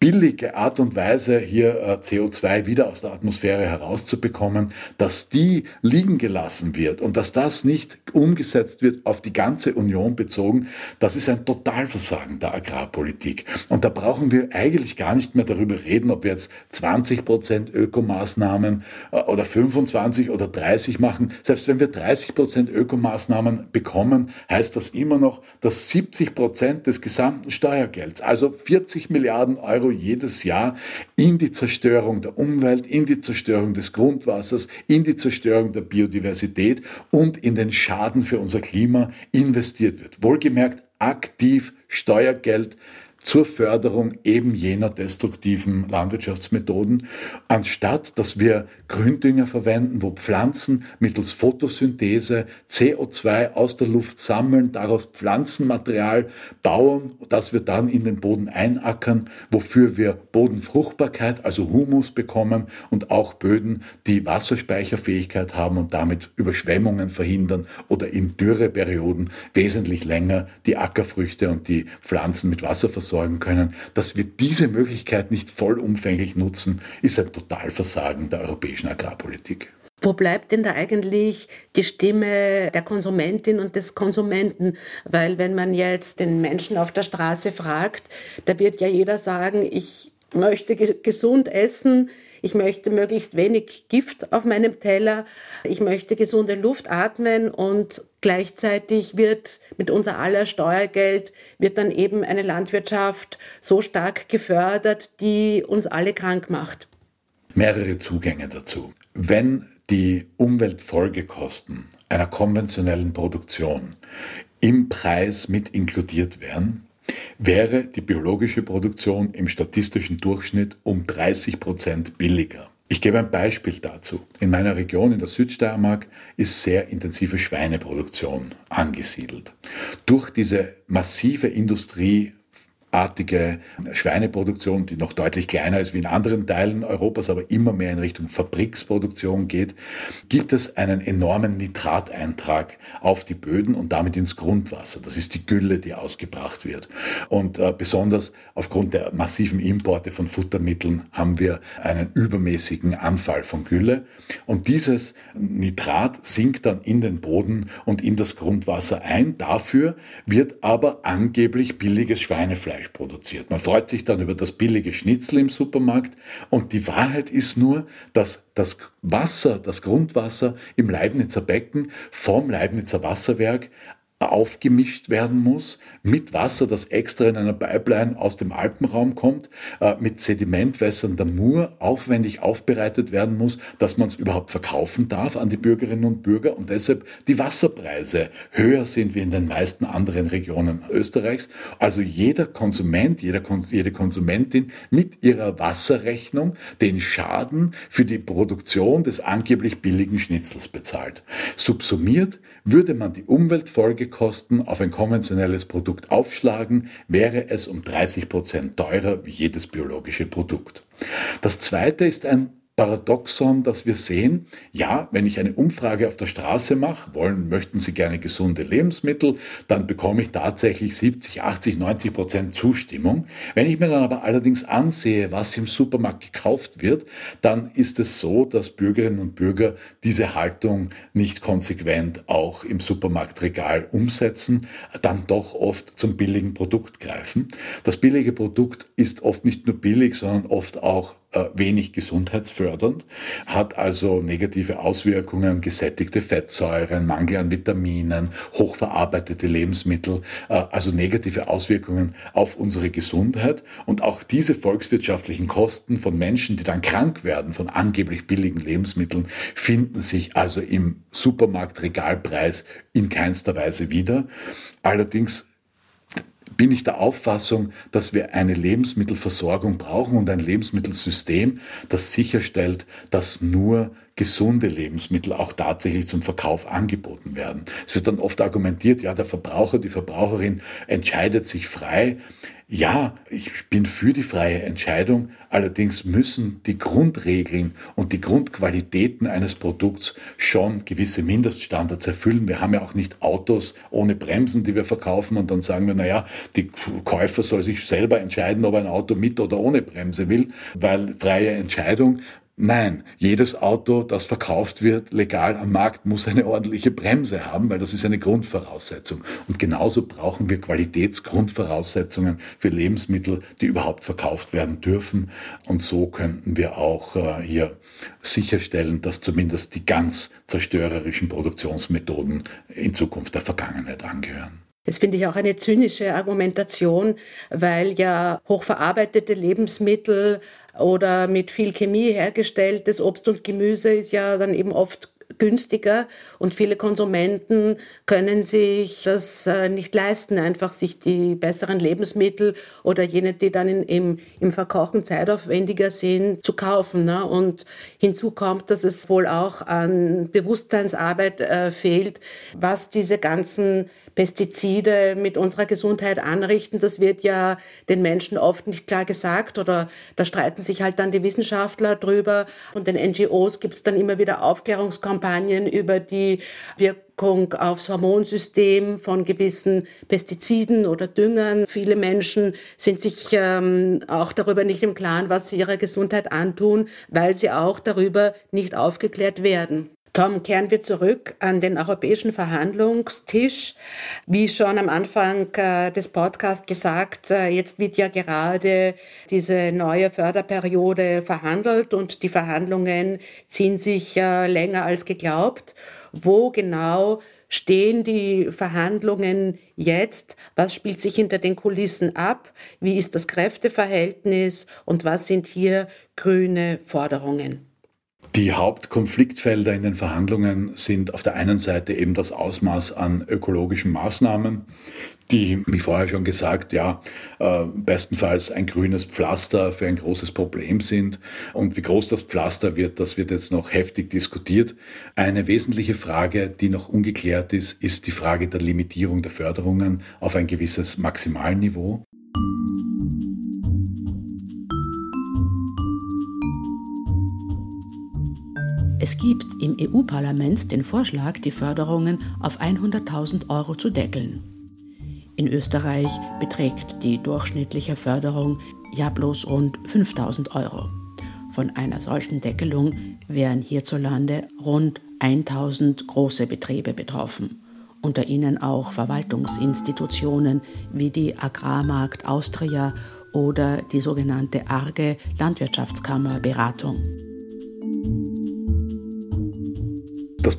billige Art und Weise, hier äh, CO2 wieder aus der Atmosphäre herauszubekommen, dass die liegen gelassen wird und dass das nicht umgesetzt wird auf die ganze Union bezogen, das ist ein Totalversagen der Agrarpolitik. Und da brauchen wir eigentlich gar nicht mehr darüber reden, ob wir jetzt 20 Prozent Ökomaßnahmen äh, oder 25 oder 30 machen. Selbst wenn wir 30 Prozent Ökomaßnahmen bekommen, heißt das immer noch, dass 70 Prozent des gesamten Steuergelds, also 40 Milliarden Euro jedes Jahr in die Zerstörung der Umwelt, in die Zerstörung des Grundwassers, in die Zerstörung der Biodiversität und in den Schaden für unser Klima investiert wird. Wohlgemerkt aktiv Steuergeld zur Förderung eben jener destruktiven Landwirtschaftsmethoden, anstatt dass wir Gründünger verwenden, wo Pflanzen mittels Photosynthese CO2 aus der Luft sammeln, daraus Pflanzenmaterial bauen, das wir dann in den Boden einackern, wofür wir Bodenfruchtbarkeit, also Humus bekommen und auch Böden, die Wasserspeicherfähigkeit haben und damit Überschwemmungen verhindern oder in Dürreperioden wesentlich länger die Ackerfrüchte und die Pflanzen mit Wasser versorgen können, dass wir diese Möglichkeit nicht vollumfänglich nutzen, ist ein Totalversagen der europäischen Agrarpolitik. Wo bleibt denn da eigentlich die Stimme der Konsumentin und des Konsumenten? Weil wenn man jetzt den Menschen auf der Straße fragt, da wird ja jeder sagen, ich möchte gesund essen, ich möchte möglichst wenig Gift auf meinem Teller, ich möchte gesunde Luft atmen und gleichzeitig wird mit unser aller Steuergeld wird dann eben eine Landwirtschaft so stark gefördert, die uns alle krank macht. Mehrere Zugänge dazu. Wenn die Umweltfolgekosten einer konventionellen Produktion im Preis mit inkludiert wären, wäre die biologische Produktion im statistischen Durchschnitt um 30 Prozent billiger. Ich gebe ein Beispiel dazu. In meiner Region in der Südsteiermark ist sehr intensive Schweineproduktion angesiedelt. Durch diese massive Industrie artige Schweineproduktion, die noch deutlich kleiner ist wie in anderen Teilen Europas, aber immer mehr in Richtung Fabriksproduktion geht, gibt es einen enormen Nitrateintrag auf die Böden und damit ins Grundwasser. Das ist die Gülle, die ausgebracht wird. Und äh, besonders aufgrund der massiven Importe von Futtermitteln haben wir einen übermäßigen Anfall von Gülle. Und dieses Nitrat sinkt dann in den Boden und in das Grundwasser ein. Dafür wird aber angeblich billiges Schweinefleisch Fleisch produziert. Man freut sich dann über das billige Schnitzel im Supermarkt und die Wahrheit ist nur, dass das Wasser, das Grundwasser im Leibnizer Becken vom Leibnizer Wasserwerk aufgemischt werden muss mit Wasser, das extra in einer Pipeline aus dem Alpenraum kommt, äh, mit Sedimentwässern der Mur aufwendig aufbereitet werden muss, dass man es überhaupt verkaufen darf an die Bürgerinnen und Bürger und deshalb die Wasserpreise höher sind wie in den meisten anderen Regionen Österreichs. Also jeder Konsument, jeder, jede Konsumentin mit ihrer Wasserrechnung den Schaden für die Produktion des angeblich billigen Schnitzels bezahlt. Subsumiert würde man die Umweltfolgekosten auf ein konventionelles Produkt aufschlagen, wäre es um 30 Prozent teurer wie jedes biologische Produkt. Das zweite ist ein Paradoxon, dass wir sehen, ja, wenn ich eine Umfrage auf der Straße mache, wollen, möchten Sie gerne gesunde Lebensmittel, dann bekomme ich tatsächlich 70, 80, 90 Prozent Zustimmung. Wenn ich mir dann aber allerdings ansehe, was im Supermarkt gekauft wird, dann ist es so, dass Bürgerinnen und Bürger diese Haltung nicht konsequent auch im Supermarktregal umsetzen, dann doch oft zum billigen Produkt greifen. Das billige Produkt ist oft nicht nur billig, sondern oft auch wenig gesundheitsfördernd, hat also negative Auswirkungen, gesättigte Fettsäuren, Mangel an Vitaminen, hochverarbeitete Lebensmittel, äh, also negative Auswirkungen auf unsere Gesundheit. Und auch diese volkswirtschaftlichen Kosten von Menschen, die dann krank werden von angeblich billigen Lebensmitteln, finden sich also im Supermarktregalpreis in keinster Weise wieder. Allerdings bin ich der Auffassung, dass wir eine Lebensmittelversorgung brauchen und ein Lebensmittelsystem, das sicherstellt, dass nur gesunde Lebensmittel auch tatsächlich zum Verkauf angeboten werden. Es wird dann oft argumentiert, ja, der Verbraucher, die Verbraucherin entscheidet sich frei. Ja, ich bin für die freie Entscheidung, allerdings müssen die Grundregeln und die Grundqualitäten eines Produkts schon gewisse Mindeststandards erfüllen. Wir haben ja auch nicht Autos ohne Bremsen, die wir verkaufen und dann sagen wir, naja, die Käufer soll sich selber entscheiden, ob er ein Auto mit oder ohne Bremse will, weil freie Entscheidung Nein, jedes Auto, das verkauft wird, legal am Markt, muss eine ordentliche Bremse haben, weil das ist eine Grundvoraussetzung. Und genauso brauchen wir Qualitätsgrundvoraussetzungen für Lebensmittel, die überhaupt verkauft werden dürfen. Und so könnten wir auch äh, hier sicherstellen, dass zumindest die ganz zerstörerischen Produktionsmethoden in Zukunft der Vergangenheit angehören. Das finde ich auch eine zynische Argumentation, weil ja hochverarbeitete Lebensmittel oder mit viel Chemie hergestelltes Obst und Gemüse ist ja dann eben oft günstiger und viele Konsumenten können sich das äh, nicht leisten, einfach sich die besseren Lebensmittel oder jene, die dann in, im, im Verkochen zeitaufwendiger sind, zu kaufen. Ne? Und hinzu kommt, dass es wohl auch an Bewusstseinsarbeit äh, fehlt, was diese ganzen Pestizide mit unserer Gesundheit anrichten. Das wird ja den Menschen oft nicht klar gesagt oder da streiten sich halt dann die Wissenschaftler drüber. Und den NGOs gibt es dann immer wieder Aufklärungskampagnen über die Wirkung aufs Hormonsystem von gewissen Pestiziden oder Düngern. Viele Menschen sind sich ähm, auch darüber nicht im Klaren, was sie ihrer Gesundheit antun, weil sie auch darüber nicht aufgeklärt werden. Tom, kehren wir zurück an den europäischen Verhandlungstisch. Wie schon am Anfang äh, des Podcasts gesagt, äh, jetzt wird ja gerade diese neue Förderperiode verhandelt und die Verhandlungen ziehen sich äh, länger als geglaubt. Wo genau stehen die Verhandlungen jetzt? Was spielt sich hinter den Kulissen ab? Wie ist das Kräfteverhältnis und was sind hier grüne Forderungen? Die Hauptkonfliktfelder in den Verhandlungen sind auf der einen Seite eben das Ausmaß an ökologischen Maßnahmen, die, wie vorher schon gesagt, ja, äh, bestenfalls ein grünes Pflaster für ein großes Problem sind. Und wie groß das Pflaster wird, das wird jetzt noch heftig diskutiert. Eine wesentliche Frage, die noch ungeklärt ist, ist die Frage der Limitierung der Förderungen auf ein gewisses Maximalniveau. Es gibt im EU-Parlament den Vorschlag, die Förderungen auf 100.000 Euro zu deckeln. In Österreich beträgt die durchschnittliche Förderung ja bloß rund 5000 Euro. Von einer solchen Deckelung wären hierzulande rund 1000 große Betriebe betroffen, unter ihnen auch Verwaltungsinstitutionen wie die Agrarmarkt Austria oder die sogenannte ARGE Landwirtschaftskammer Beratung.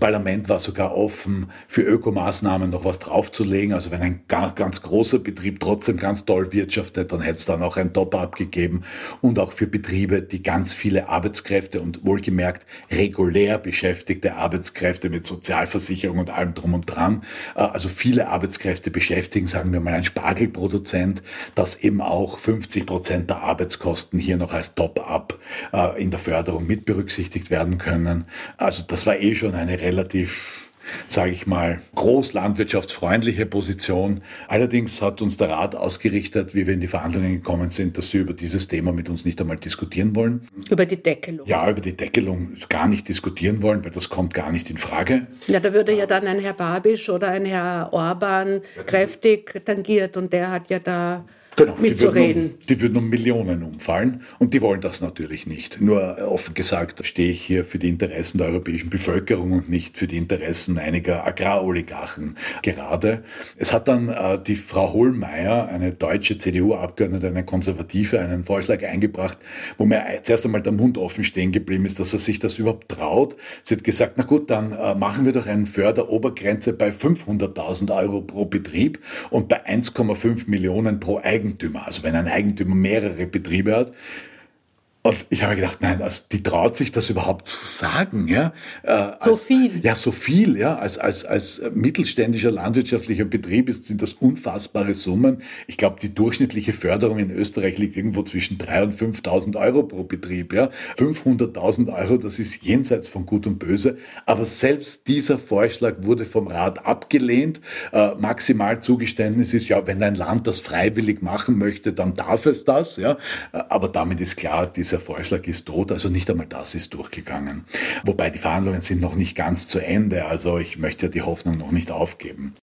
Parlament war sogar offen, für Ökomaßnahmen noch was draufzulegen. Also wenn ein ganz großer Betrieb trotzdem ganz toll wirtschaftet, dann hätte es dann auch ein Top-up gegeben. Und auch für Betriebe, die ganz viele Arbeitskräfte und wohlgemerkt regulär beschäftigte Arbeitskräfte mit Sozialversicherung und allem drum und dran, äh, also viele Arbeitskräfte beschäftigen, sagen wir mal ein Spargelproduzent, dass eben auch 50 Prozent der Arbeitskosten hier noch als Top-up äh, in der Förderung mit berücksichtigt werden können. Also das war eh schon eine relativ sage ich mal, großlandwirtschaftsfreundliche Position. Allerdings hat uns der Rat ausgerichtet, wie wir in die Verhandlungen gekommen sind, dass sie über dieses Thema mit uns nicht einmal diskutieren wollen. Über die Deckelung? Ja, über die Deckelung gar nicht diskutieren wollen, weil das kommt gar nicht in Frage. Ja, da würde ja dann ein Herr Babisch oder ein Herr Orban kräftig tangiert und der hat ja da Genau, mitzureden. Die würden, um, die würden um Millionen umfallen und die wollen das natürlich nicht. Nur offen gesagt stehe ich hier für die Interessen der europäischen Bevölkerung und nicht für die Interessen einiger Agraroligarchen gerade. Es hat dann äh, die Frau Hohlmeier, eine deutsche CDU-Abgeordnete, eine Konservative, einen Vorschlag eingebracht, wo mir zuerst einmal der Mund offen stehen geblieben ist, dass er sich das überhaupt traut. Sie hat gesagt, na gut, dann äh, machen wir doch eine Förderobergrenze bei 500.000 Euro pro Betrieb und bei 1,5 Millionen pro Eigentümer. Eigentümer. Also wenn ein Eigentümer mehrere Betriebe hat, und ich habe gedacht, nein, also die traut sich das überhaupt zu sagen, ja? Äh, als, so viel. Ja, so viel, ja. Als, als, als mittelständischer landwirtschaftlicher Betrieb ist, sind das unfassbare Summen. Ich glaube, die durchschnittliche Förderung in Österreich liegt irgendwo zwischen 3.000 und 5.000 Euro pro Betrieb, ja. 500.000 Euro, das ist jenseits von Gut und Böse. Aber selbst dieser Vorschlag wurde vom Rat abgelehnt. Äh, maximal Zugeständnis ist, ja, wenn ein Land das freiwillig machen möchte, dann darf es das, ja. Äh, aber damit ist klar, diese dieser Vorschlag ist tot, also nicht einmal das ist durchgegangen. Wobei die Verhandlungen sind noch nicht ganz zu Ende, also ich möchte die Hoffnung noch nicht aufgeben.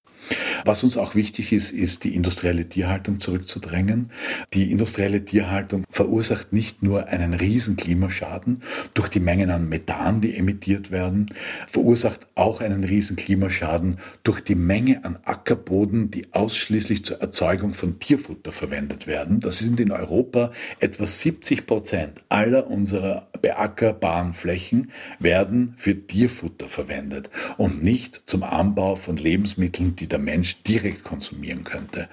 Was uns auch wichtig ist, ist die industrielle Tierhaltung zurückzudrängen. Die industrielle Tierhaltung verursacht nicht nur einen riesen Klimaschaden durch die Mengen an Methan, die emittiert werden, verursacht auch einen riesen Klimaschaden durch die Menge an Ackerboden, die ausschließlich zur Erzeugung von Tierfutter verwendet werden. Das sind in Europa etwa 70 Prozent aller unserer beackerbaren Flächen werden für Tierfutter verwendet und nicht zum Anbau von Lebensmitteln, die der Mensch direkt konsumieren könnte.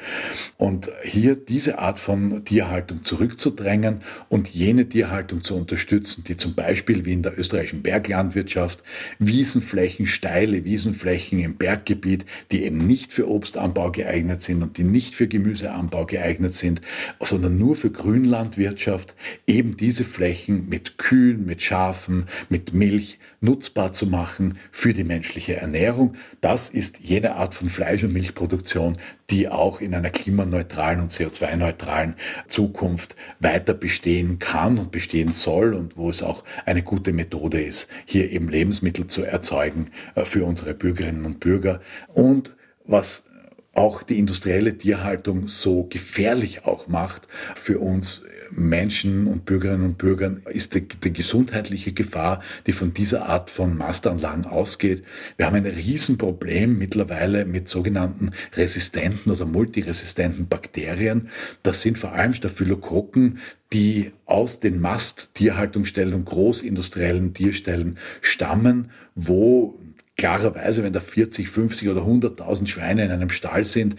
Und hier diese Art von Tierhaltung zurückzudrängen und jene Tierhaltung zu unterstützen, die zum Beispiel wie in der österreichischen Berglandwirtschaft Wiesenflächen, steile Wiesenflächen im Berggebiet, die eben nicht für Obstanbau geeignet sind und die nicht für Gemüseanbau geeignet sind, sondern nur für Grünlandwirtschaft, eben diese Flächen mit Kühen, mit Schafen, mit Milch nutzbar zu machen für die menschliche Ernährung. Das ist jene Art von Fleisch- und Milchproduktion, die auch in einer klimaneutralen und CO2-neutralen Zukunft weiter bestehen kann und bestehen soll und wo es auch eine gute Methode ist, hier eben Lebensmittel zu erzeugen äh, für unsere Bürgerinnen und Bürger. Und was auch die industrielle Tierhaltung so gefährlich auch macht für uns Menschen und Bürgerinnen und Bürgern ist die, die, gesundheitliche Gefahr, die von dieser Art von Masteranlagen ausgeht. Wir haben ein Riesenproblem mittlerweile mit sogenannten resistenten oder multiresistenten Bakterien. Das sind vor allem Staphylokokken, die aus den Masttierhaltungsstellen und großindustriellen Tierstellen stammen, wo klarerweise, wenn da 40, 50 oder 100.000 Schweine in einem Stall sind,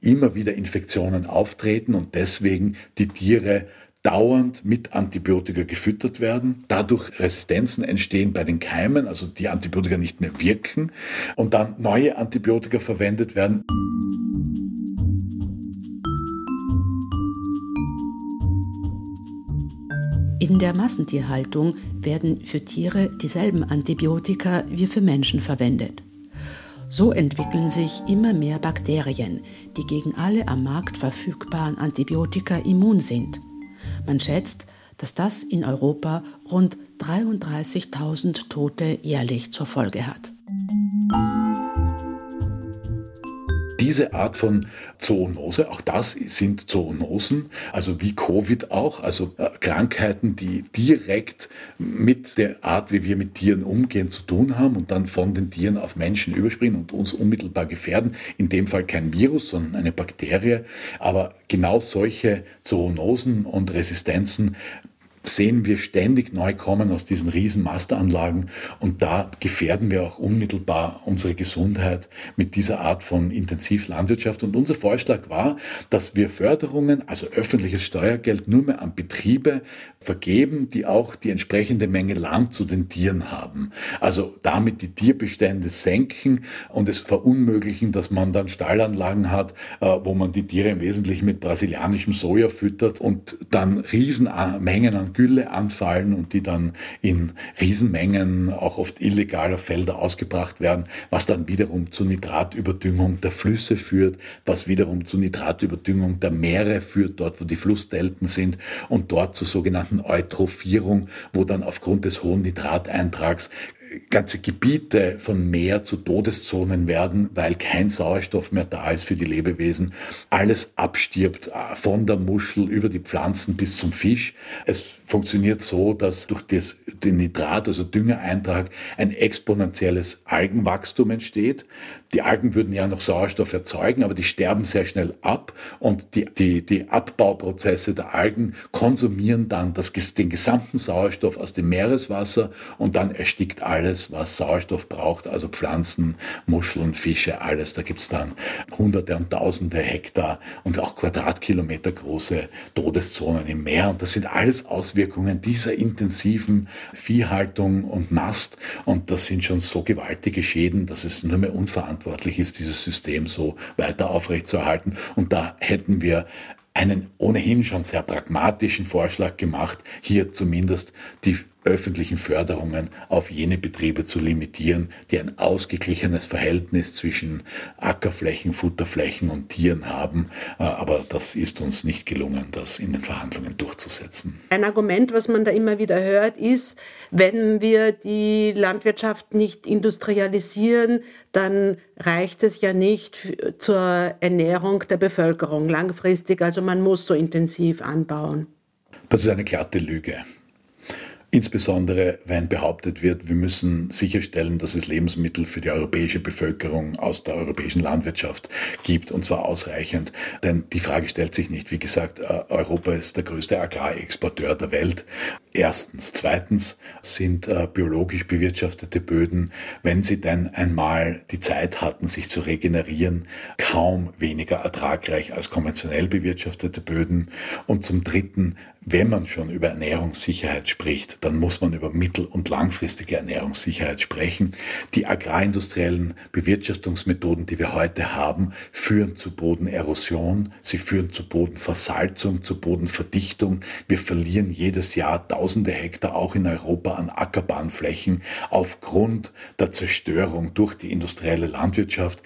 immer wieder Infektionen auftreten und deswegen die Tiere dauernd mit Antibiotika gefüttert werden, dadurch Resistenzen entstehen bei den Keimen, also die Antibiotika nicht mehr wirken und dann neue Antibiotika verwendet werden. In der Massentierhaltung werden für Tiere dieselben Antibiotika wie für Menschen verwendet. So entwickeln sich immer mehr Bakterien, die gegen alle am Markt verfügbaren Antibiotika immun sind. Man schätzt, dass das in Europa rund 33.000 Tote jährlich zur Folge hat diese Art von Zoonose, auch das sind Zoonosen, also wie Covid auch, also äh, Krankheiten, die direkt mit der Art, wie wir mit Tieren umgehen, zu tun haben und dann von den Tieren auf Menschen überspringen und uns unmittelbar gefährden. In dem Fall kein Virus, sondern eine Bakterie. Aber genau solche Zoonosen und Resistenzen sehen wir ständig neu kommen aus diesen riesen Masteranlagen und da gefährden wir auch unmittelbar unsere Gesundheit mit dieser Art von Intensivlandwirtschaft. Und unser Vorschlag war, dass wir Förderungen, also öffentliches Steuergeld, nur mehr an Betriebe vergeben, die auch die entsprechende Menge Land zu den Tieren haben. Also damit die Tierbestände senken und es verunmöglichen, dass man dann Stallanlagen hat, äh, wo man die Tiere im Wesentlichen mit brasilianischem Soja füttert und dann Riesenmengen an Gülle anfallen und die dann in Riesenmengen auch oft illegaler Felder ausgebracht werden, was dann wiederum zu Nitratüberdüngung der Flüsse führt, was wiederum zu Nitratüberdüngung der Meere führt, dort wo die Flussdelten sind und dort zu sogenannten Eutrophierung, wo dann aufgrund des hohen Nitrateintrags ganze Gebiete von Meer zu Todeszonen werden, weil kein Sauerstoff mehr da ist für die Lebewesen. Alles abstirbt, äh, von der Muschel über die Pflanzen bis zum Fisch. Es funktioniert so, dass durch das, den Nitrat, also Düngereintrag, ein exponentielles Algenwachstum entsteht. Die Algen würden ja noch Sauerstoff erzeugen, aber die sterben sehr schnell ab und die, die, die Abbauprozesse der Algen konsumieren dann das, den gesamten Sauerstoff aus dem Meereswasser und dann erstickt alles, was Sauerstoff braucht, also Pflanzen, Muscheln, Fische, alles. Da gibt's dann hunderte und tausende Hektar und auch Quadratkilometer große Todeszonen im Meer und das sind alles Auswirkungen dieser intensiven Viehhaltung und Mast und das sind schon so gewaltige Schäden, dass es nur mehr unverantwortlich verantwortlich ist, dieses System so weiter aufrechtzuerhalten. Und da hätten wir einen ohnehin schon sehr pragmatischen Vorschlag gemacht, hier zumindest die öffentlichen Förderungen auf jene Betriebe zu limitieren, die ein ausgeglichenes Verhältnis zwischen Ackerflächen, Futterflächen und Tieren haben. Äh, aber das ist uns nicht gelungen, das in den Verhandlungen durchzusetzen. Ein Argument, was man da immer wieder hört, ist, wenn wir die Landwirtschaft nicht industrialisieren, dann reicht es ja nicht zur Ernährung der Bevölkerung langfristig. Also man muss so intensiv anbauen. Das ist eine glatte Lüge. Insbesondere, wenn behauptet wird, wir müssen sicherstellen, dass es Lebensmittel für die europäische Bevölkerung aus der europäischen Landwirtschaft gibt, und zwar ausreichend. Denn die Frage stellt sich nicht. Wie gesagt, äh, Europa ist der größte Agrarexporteur der Welt. Erstens. Zweitens sind äh, biologisch bewirtschaftete Böden, wenn sie denn einmal die Zeit hatten, sich zu regenerieren, kaum weniger ertragreich als konventionell bewirtschaftete Böden. Und zum Dritten wenn man schon über Ernährungssicherheit spricht, dann muss man über mittel- und langfristige Ernährungssicherheit sprechen. Die agrarindustriellen Bewirtschaftungsmethoden, die wir heute haben, führen zu Bodenerosion, sie führen zu Bodenversalzung, zu Bodenverdichtung. Wir verlieren jedes Jahr tausende Hektar auch in Europa an Ackerbahnflächen aufgrund der Zerstörung durch die industrielle Landwirtschaft.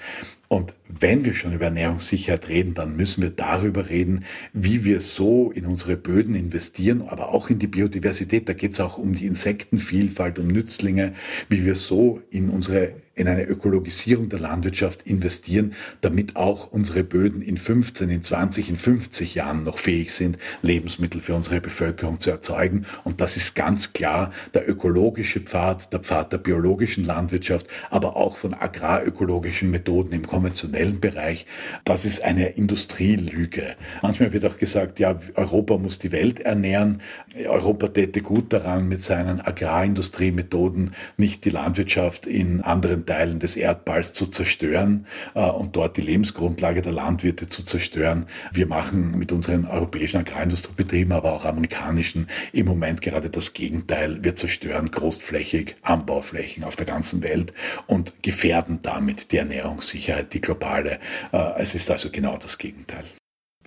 Und wenn wir schon über Ernährungssicherheit reden, dann müssen wir darüber reden, wie wir so in unsere Böden investieren, aber auch in die Biodiversität. Da geht es auch um die Insektenvielfalt, um Nützlinge, wie wir so in unsere in eine Ökologisierung der Landwirtschaft investieren, damit auch unsere Böden in 15, in 20, in 50 Jahren noch fähig sind, Lebensmittel für unsere Bevölkerung zu erzeugen. Und das ist ganz klar der ökologische Pfad, der Pfad der biologischen Landwirtschaft, aber auch von agrarökologischen Methoden im konventionellen Bereich. Das ist eine Industrielüge. Manchmal wird auch gesagt, ja, Europa muss die Welt ernähren. Europa täte gut daran, mit seinen Agrarindustriemethoden nicht die Landwirtschaft in anderen Teilen des Erdballs zu zerstören äh, und dort die Lebensgrundlage der Landwirte zu zerstören. Wir machen mit unseren europäischen Agrarindustriebetrieben, aber auch amerikanischen im Moment gerade das Gegenteil. Wir zerstören großflächig Anbauflächen auf der ganzen Welt und gefährden damit die Ernährungssicherheit, die globale. Äh, es ist also genau das Gegenteil.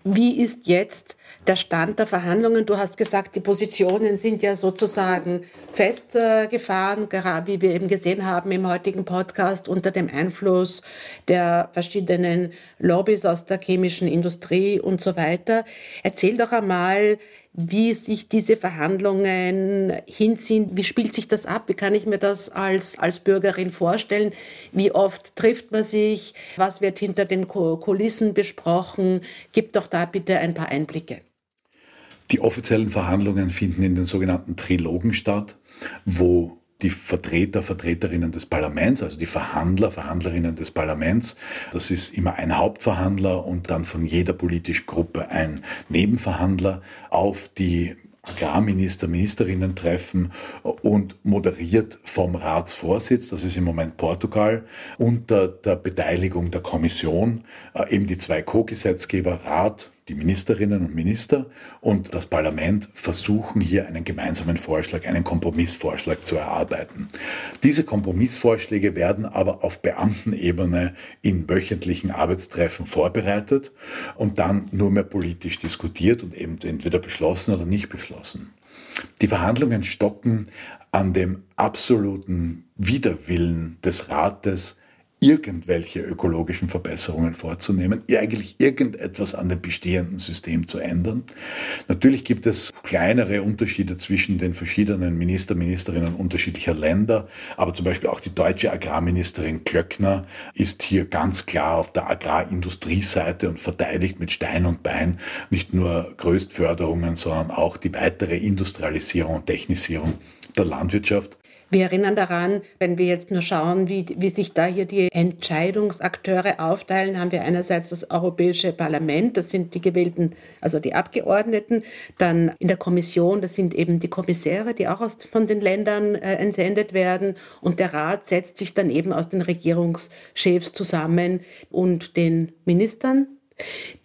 Wie ist jetzt der Stand der Verhandlungen? Du hast gesagt, die Positionen sind ja sozusagen festgefahren, gerade wie wir eben gesehen haben im heutigen Podcast, unter dem Einfluss der verschiedenen Lobbys aus der chemischen Industrie und so weiter. Erzähl doch einmal, wie sich diese Verhandlungen hinziehen. Wie spielt sich das ab? Wie kann ich mir das als, als Bürgerin vorstellen? Wie oft trifft man sich? Was wird hinter den Kulissen besprochen? Gib doch da bitte ein paar Einblicke. Die offiziellen Verhandlungen finden in den sogenannten Trilogen statt, wo die Vertreter, Vertreterinnen des Parlaments, also die Verhandler, Verhandlerinnen des Parlaments. Das ist immer ein Hauptverhandler und dann von jeder politischen Gruppe ein Nebenverhandler auf die Agrarminister, Ministerinnen treffen und moderiert vom Ratsvorsitz, das ist im Moment Portugal, unter der Beteiligung der Kommission, äh, eben die zwei Co-Gesetzgeber, Rat, die Ministerinnen und Minister und das Parlament versuchen hier einen gemeinsamen Vorschlag, einen Kompromissvorschlag zu erarbeiten. Diese Kompromissvorschläge werden aber auf Beamtenebene in wöchentlichen Arbeitstreffen vorbereitet und dann nur mehr politisch diskutiert und eben entweder beschlossen oder nicht beschlossen. Die Verhandlungen stocken an dem absoluten Widerwillen des Rates, irgendwelche ökologischen Verbesserungen vorzunehmen, eigentlich irgendetwas an dem bestehenden System zu ändern. Natürlich gibt es kleinere Unterschiede zwischen den verschiedenen Minister, Ministerinnen unterschiedlicher Länder, aber zum Beispiel auch die deutsche Agrarministerin Klöckner ist hier ganz klar auf der Agrarindustrieseite und verteidigt mit Stein und Bein nicht nur Größtförderungen, sondern auch die weitere Industrialisierung und Technisierung der Landwirtschaft. Wir erinnern daran, wenn wir jetzt nur schauen, wie, wie sich da hier die Entscheidungsakteure aufteilen, haben wir einerseits das Europäische Parlament, das sind die gewählten, also die Abgeordneten, dann in der Kommission, das sind eben die Kommissäre, die auch aus, von den Ländern äh, entsendet werden und der Rat setzt sich dann eben aus den Regierungschefs zusammen und den Ministern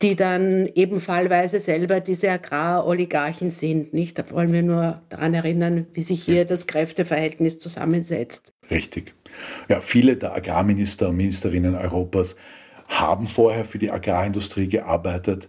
die dann eben fallweise selber diese Agraroligarchen sind. Nicht? Da wollen wir nur daran erinnern, wie sich hier das Kräfteverhältnis zusammensetzt. Richtig. Ja, viele der Agrarminister und Ministerinnen Europas haben vorher für die Agrarindustrie gearbeitet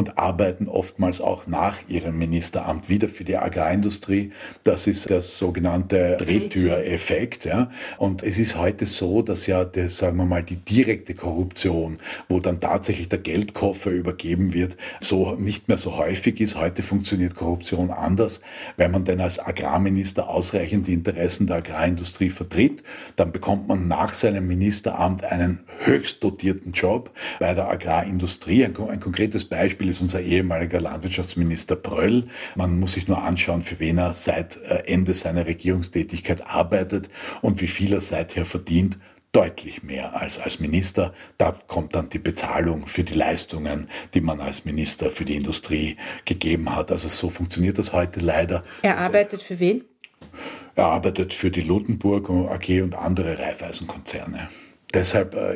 und arbeiten oftmals auch nach ihrem Ministeramt wieder für die Agrarindustrie. Das ist der sogenannte Drehtüreffekt. Ja. Und es ist heute so, dass ja, der, sagen wir mal, die direkte Korruption, wo dann tatsächlich der Geldkoffer übergeben wird, so nicht mehr so häufig ist. Heute funktioniert Korruption anders. Wenn man denn als Agrarminister ausreichend die Interessen der Agrarindustrie vertritt, dann bekommt man nach seinem Ministeramt einen höchst dotierten Job bei der Agrarindustrie. Ein, ein konkretes Beispiel ist unser ehemaliger Landwirtschaftsminister Bröll. Man muss sich nur anschauen, für wen er seit äh, Ende seiner Regierungstätigkeit arbeitet und wie viel er seither verdient deutlich mehr als als Minister. Da kommt dann die Bezahlung für die Leistungen, die man als Minister für die Industrie gegeben hat. Also so funktioniert das heute leider. Er arbeitet für wen? Er arbeitet für die Lutenburg AG und andere Raiffeisenkonzerne. Deshalb äh,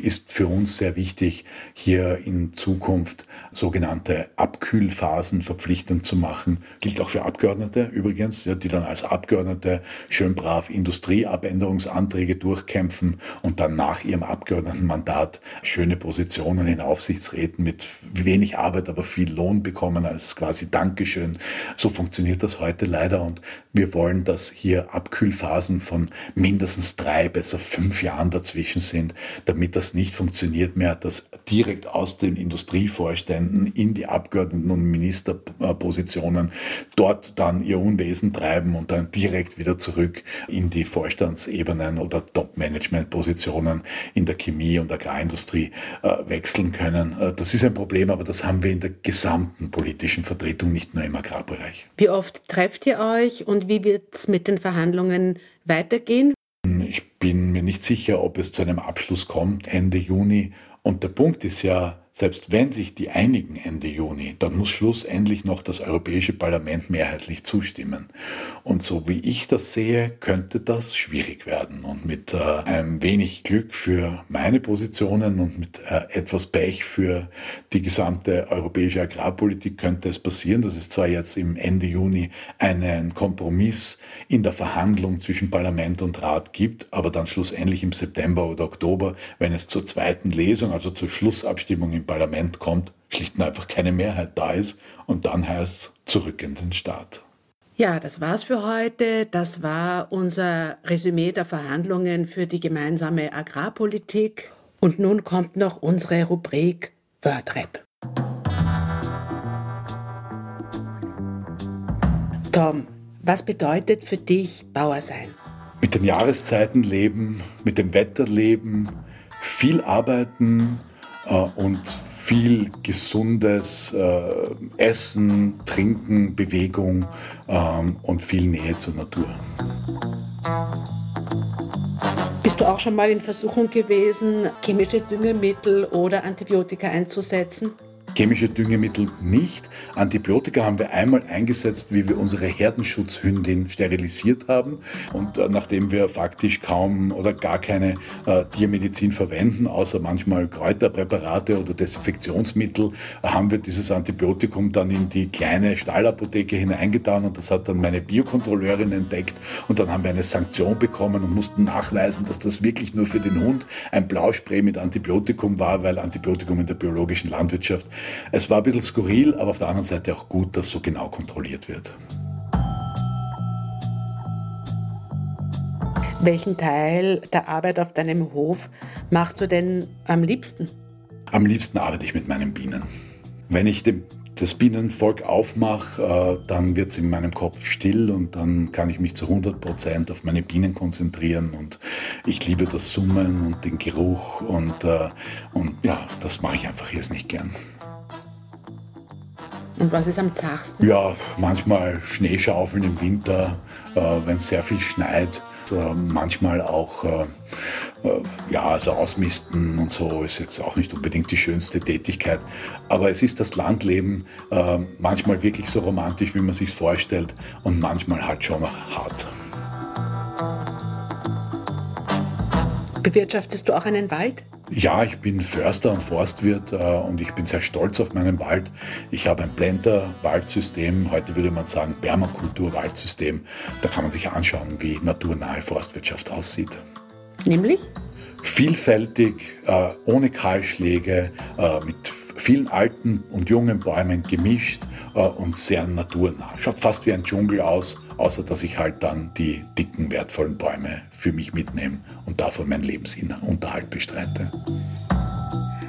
ist für uns sehr wichtig, hier in Zukunft sogenannte Abkühlphasen verpflichtend zu machen. Gilt auch für Abgeordnete übrigens, die dann als Abgeordnete schön brav Industrieabänderungsanträge durchkämpfen und dann nach ihrem Abgeordnetenmandat schöne Positionen in Aufsichtsräten mit wenig Arbeit, aber viel Lohn bekommen als quasi Dankeschön. So funktioniert das heute leider und wir wollen, dass hier Abkühlphasen von mindestens drei, besser fünf Jahren dazu dazwischen sind, damit das nicht funktioniert mehr, dass direkt aus den Industrievorständen in die Abgeordneten und Ministerpositionen dort dann ihr Unwesen treiben und dann direkt wieder zurück in die Vorstandsebenen oder Top-Management-Positionen in der Chemie und Agrarindustrie äh, wechseln können. Äh, das ist ein Problem, aber das haben wir in der gesamten politischen Vertretung, nicht nur im Agrarbereich. Wie oft trefft ihr euch und wie wird es mit den Verhandlungen weitergehen? Ich bin mir nicht sicher, ob es zu einem Abschluss kommt Ende Juni. Und der Punkt ist ja, selbst wenn sich die einigen Ende Juni, dann muss schlussendlich noch das Europäische Parlament mehrheitlich zustimmen. Und so wie ich das sehe, könnte das schwierig werden. Und mit äh, einem wenig Glück für meine Positionen und mit äh, etwas Pech für die gesamte europäische Agrarpolitik könnte es passieren, dass es zwar jetzt im Ende Juni einen Kompromiss in der Verhandlung zwischen Parlament und Rat gibt, aber dann schlussendlich im September oder Oktober, wenn es zur zweiten Lesung, also zur Schlussabstimmung im im Parlament kommt, schlicht und einfach keine Mehrheit da ist und dann heißt es zurück in den Staat. Ja, das war's für heute. Das war unser Resümee der Verhandlungen für die gemeinsame Agrarpolitik. Und nun kommt noch unsere Rubrik WordRap. Tom, was bedeutet für dich Bauer sein? Mit den Jahreszeiten leben, mit dem Wetter leben, viel arbeiten und viel gesundes äh, Essen, Trinken, Bewegung ähm, und viel Nähe zur Natur. Bist du auch schon mal in Versuchung gewesen, chemische Düngemittel oder Antibiotika einzusetzen? Chemische Düngemittel nicht. Antibiotika haben wir einmal eingesetzt, wie wir unsere Herdenschutzhündin sterilisiert haben. Und äh, nachdem wir faktisch kaum oder gar keine äh, Tiermedizin verwenden, außer manchmal Kräuterpräparate oder Desinfektionsmittel, haben wir dieses Antibiotikum dann in die kleine Stallapotheke hineingetan und das hat dann meine Biokontrolleurin entdeckt und dann haben wir eine Sanktion bekommen und mussten nachweisen, dass das wirklich nur für den Hund ein Blauspray mit Antibiotikum war, weil Antibiotikum in der biologischen Landwirtschaft es war ein bisschen skurril, aber auf der anderen Seite auch gut, dass so genau kontrolliert wird. Welchen Teil der Arbeit auf deinem Hof machst du denn am liebsten? Am liebsten arbeite ich mit meinen Bienen. Wenn ich dem, das Bienenvolk aufmache, äh, dann wird es in meinem Kopf still und dann kann ich mich zu 100 Prozent auf meine Bienen konzentrieren und ich liebe das Summen und den Geruch und, äh, und ja, das mache ich einfach jetzt nicht gern. Und was ist am zachsten? Ja, manchmal Schneeschaufeln im Winter, äh, wenn es sehr viel schneit. Äh, manchmal auch äh, äh, ja, also ausmisten und so ist jetzt auch nicht unbedingt die schönste Tätigkeit. Aber es ist das Landleben äh, manchmal wirklich so romantisch, wie man sich vorstellt und manchmal halt schon noch hart. Bewirtschaftest du auch einen Wald? Ja, ich bin Förster und Forstwirt äh, und ich bin sehr stolz auf meinen Wald. Ich habe ein Blender-Waldsystem, heute würde man sagen Permakultur-Waldsystem. Da kann man sich anschauen, wie naturnahe Forstwirtschaft aussieht. Nämlich? Vielfältig, äh, ohne Kahlschläge, äh, mit vielen alten und jungen Bäumen gemischt äh, und sehr naturnah. Schaut fast wie ein Dschungel aus, außer dass ich halt dann die dicken, wertvollen Bäume für mich mitnehme und davon meinen Lebensunterhalt bestreite.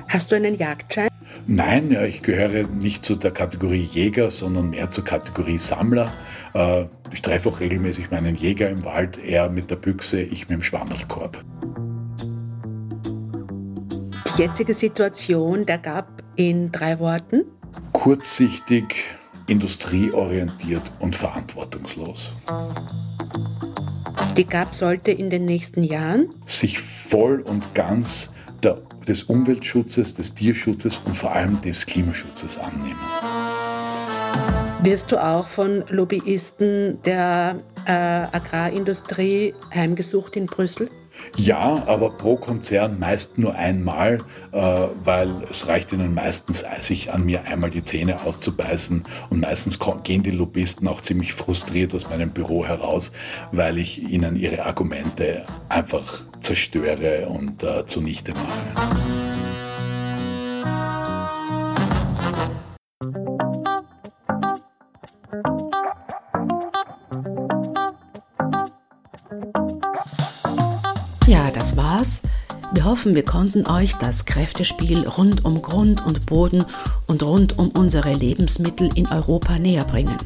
Hast du einen Jagdschein? Nein, ja, ich gehöre nicht zu der Kategorie Jäger, sondern mehr zur Kategorie Sammler. Äh, ich treffe auch regelmäßig meinen Jäger im Wald, er mit der Büchse, ich mit dem Schwammerlkorb. Die jetzige Situation der GAP in drei Worten? Kurzsichtig, industrieorientiert und verantwortungslos. Die GAP sollte in den nächsten Jahren sich voll und ganz der, des Umweltschutzes, des Tierschutzes und vor allem des Klimaschutzes annehmen. Wirst du auch von Lobbyisten der äh, Agrarindustrie heimgesucht in Brüssel? Ja, aber pro Konzern meist nur einmal, äh, weil es reicht ihnen meistens, sich an mir einmal die Zähne auszubeißen. Und meistens gehen die Lobbyisten auch ziemlich frustriert aus meinem Büro heraus, weil ich ihnen ihre Argumente einfach zerstöre und äh, zunichte mache. Wir hoffen, wir konnten euch das Kräftespiel rund um Grund und Boden und rund um unsere Lebensmittel in Europa näher bringen.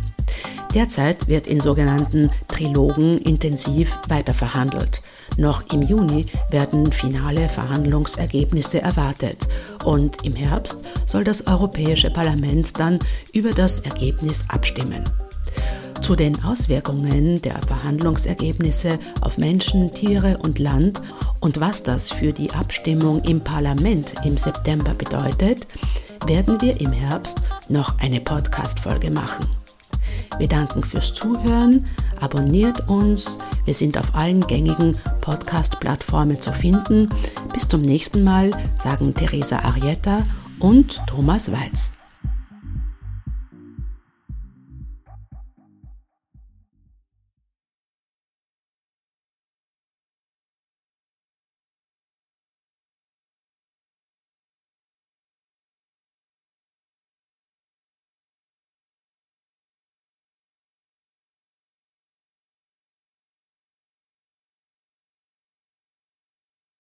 Derzeit wird in sogenannten Trilogen intensiv weiterverhandelt. Noch im Juni werden finale Verhandlungsergebnisse erwartet und im Herbst soll das Europäische Parlament dann über das Ergebnis abstimmen. Zu den Auswirkungen der Verhandlungsergebnisse auf Menschen, Tiere und Land und was das für die Abstimmung im Parlament im September bedeutet, werden wir im Herbst noch eine Podcast-Folge machen. Wir danken fürs Zuhören, abonniert uns, wir sind auf allen gängigen Podcast-Plattformen zu finden. Bis zum nächsten Mal sagen Teresa Arietta und Thomas Weiz.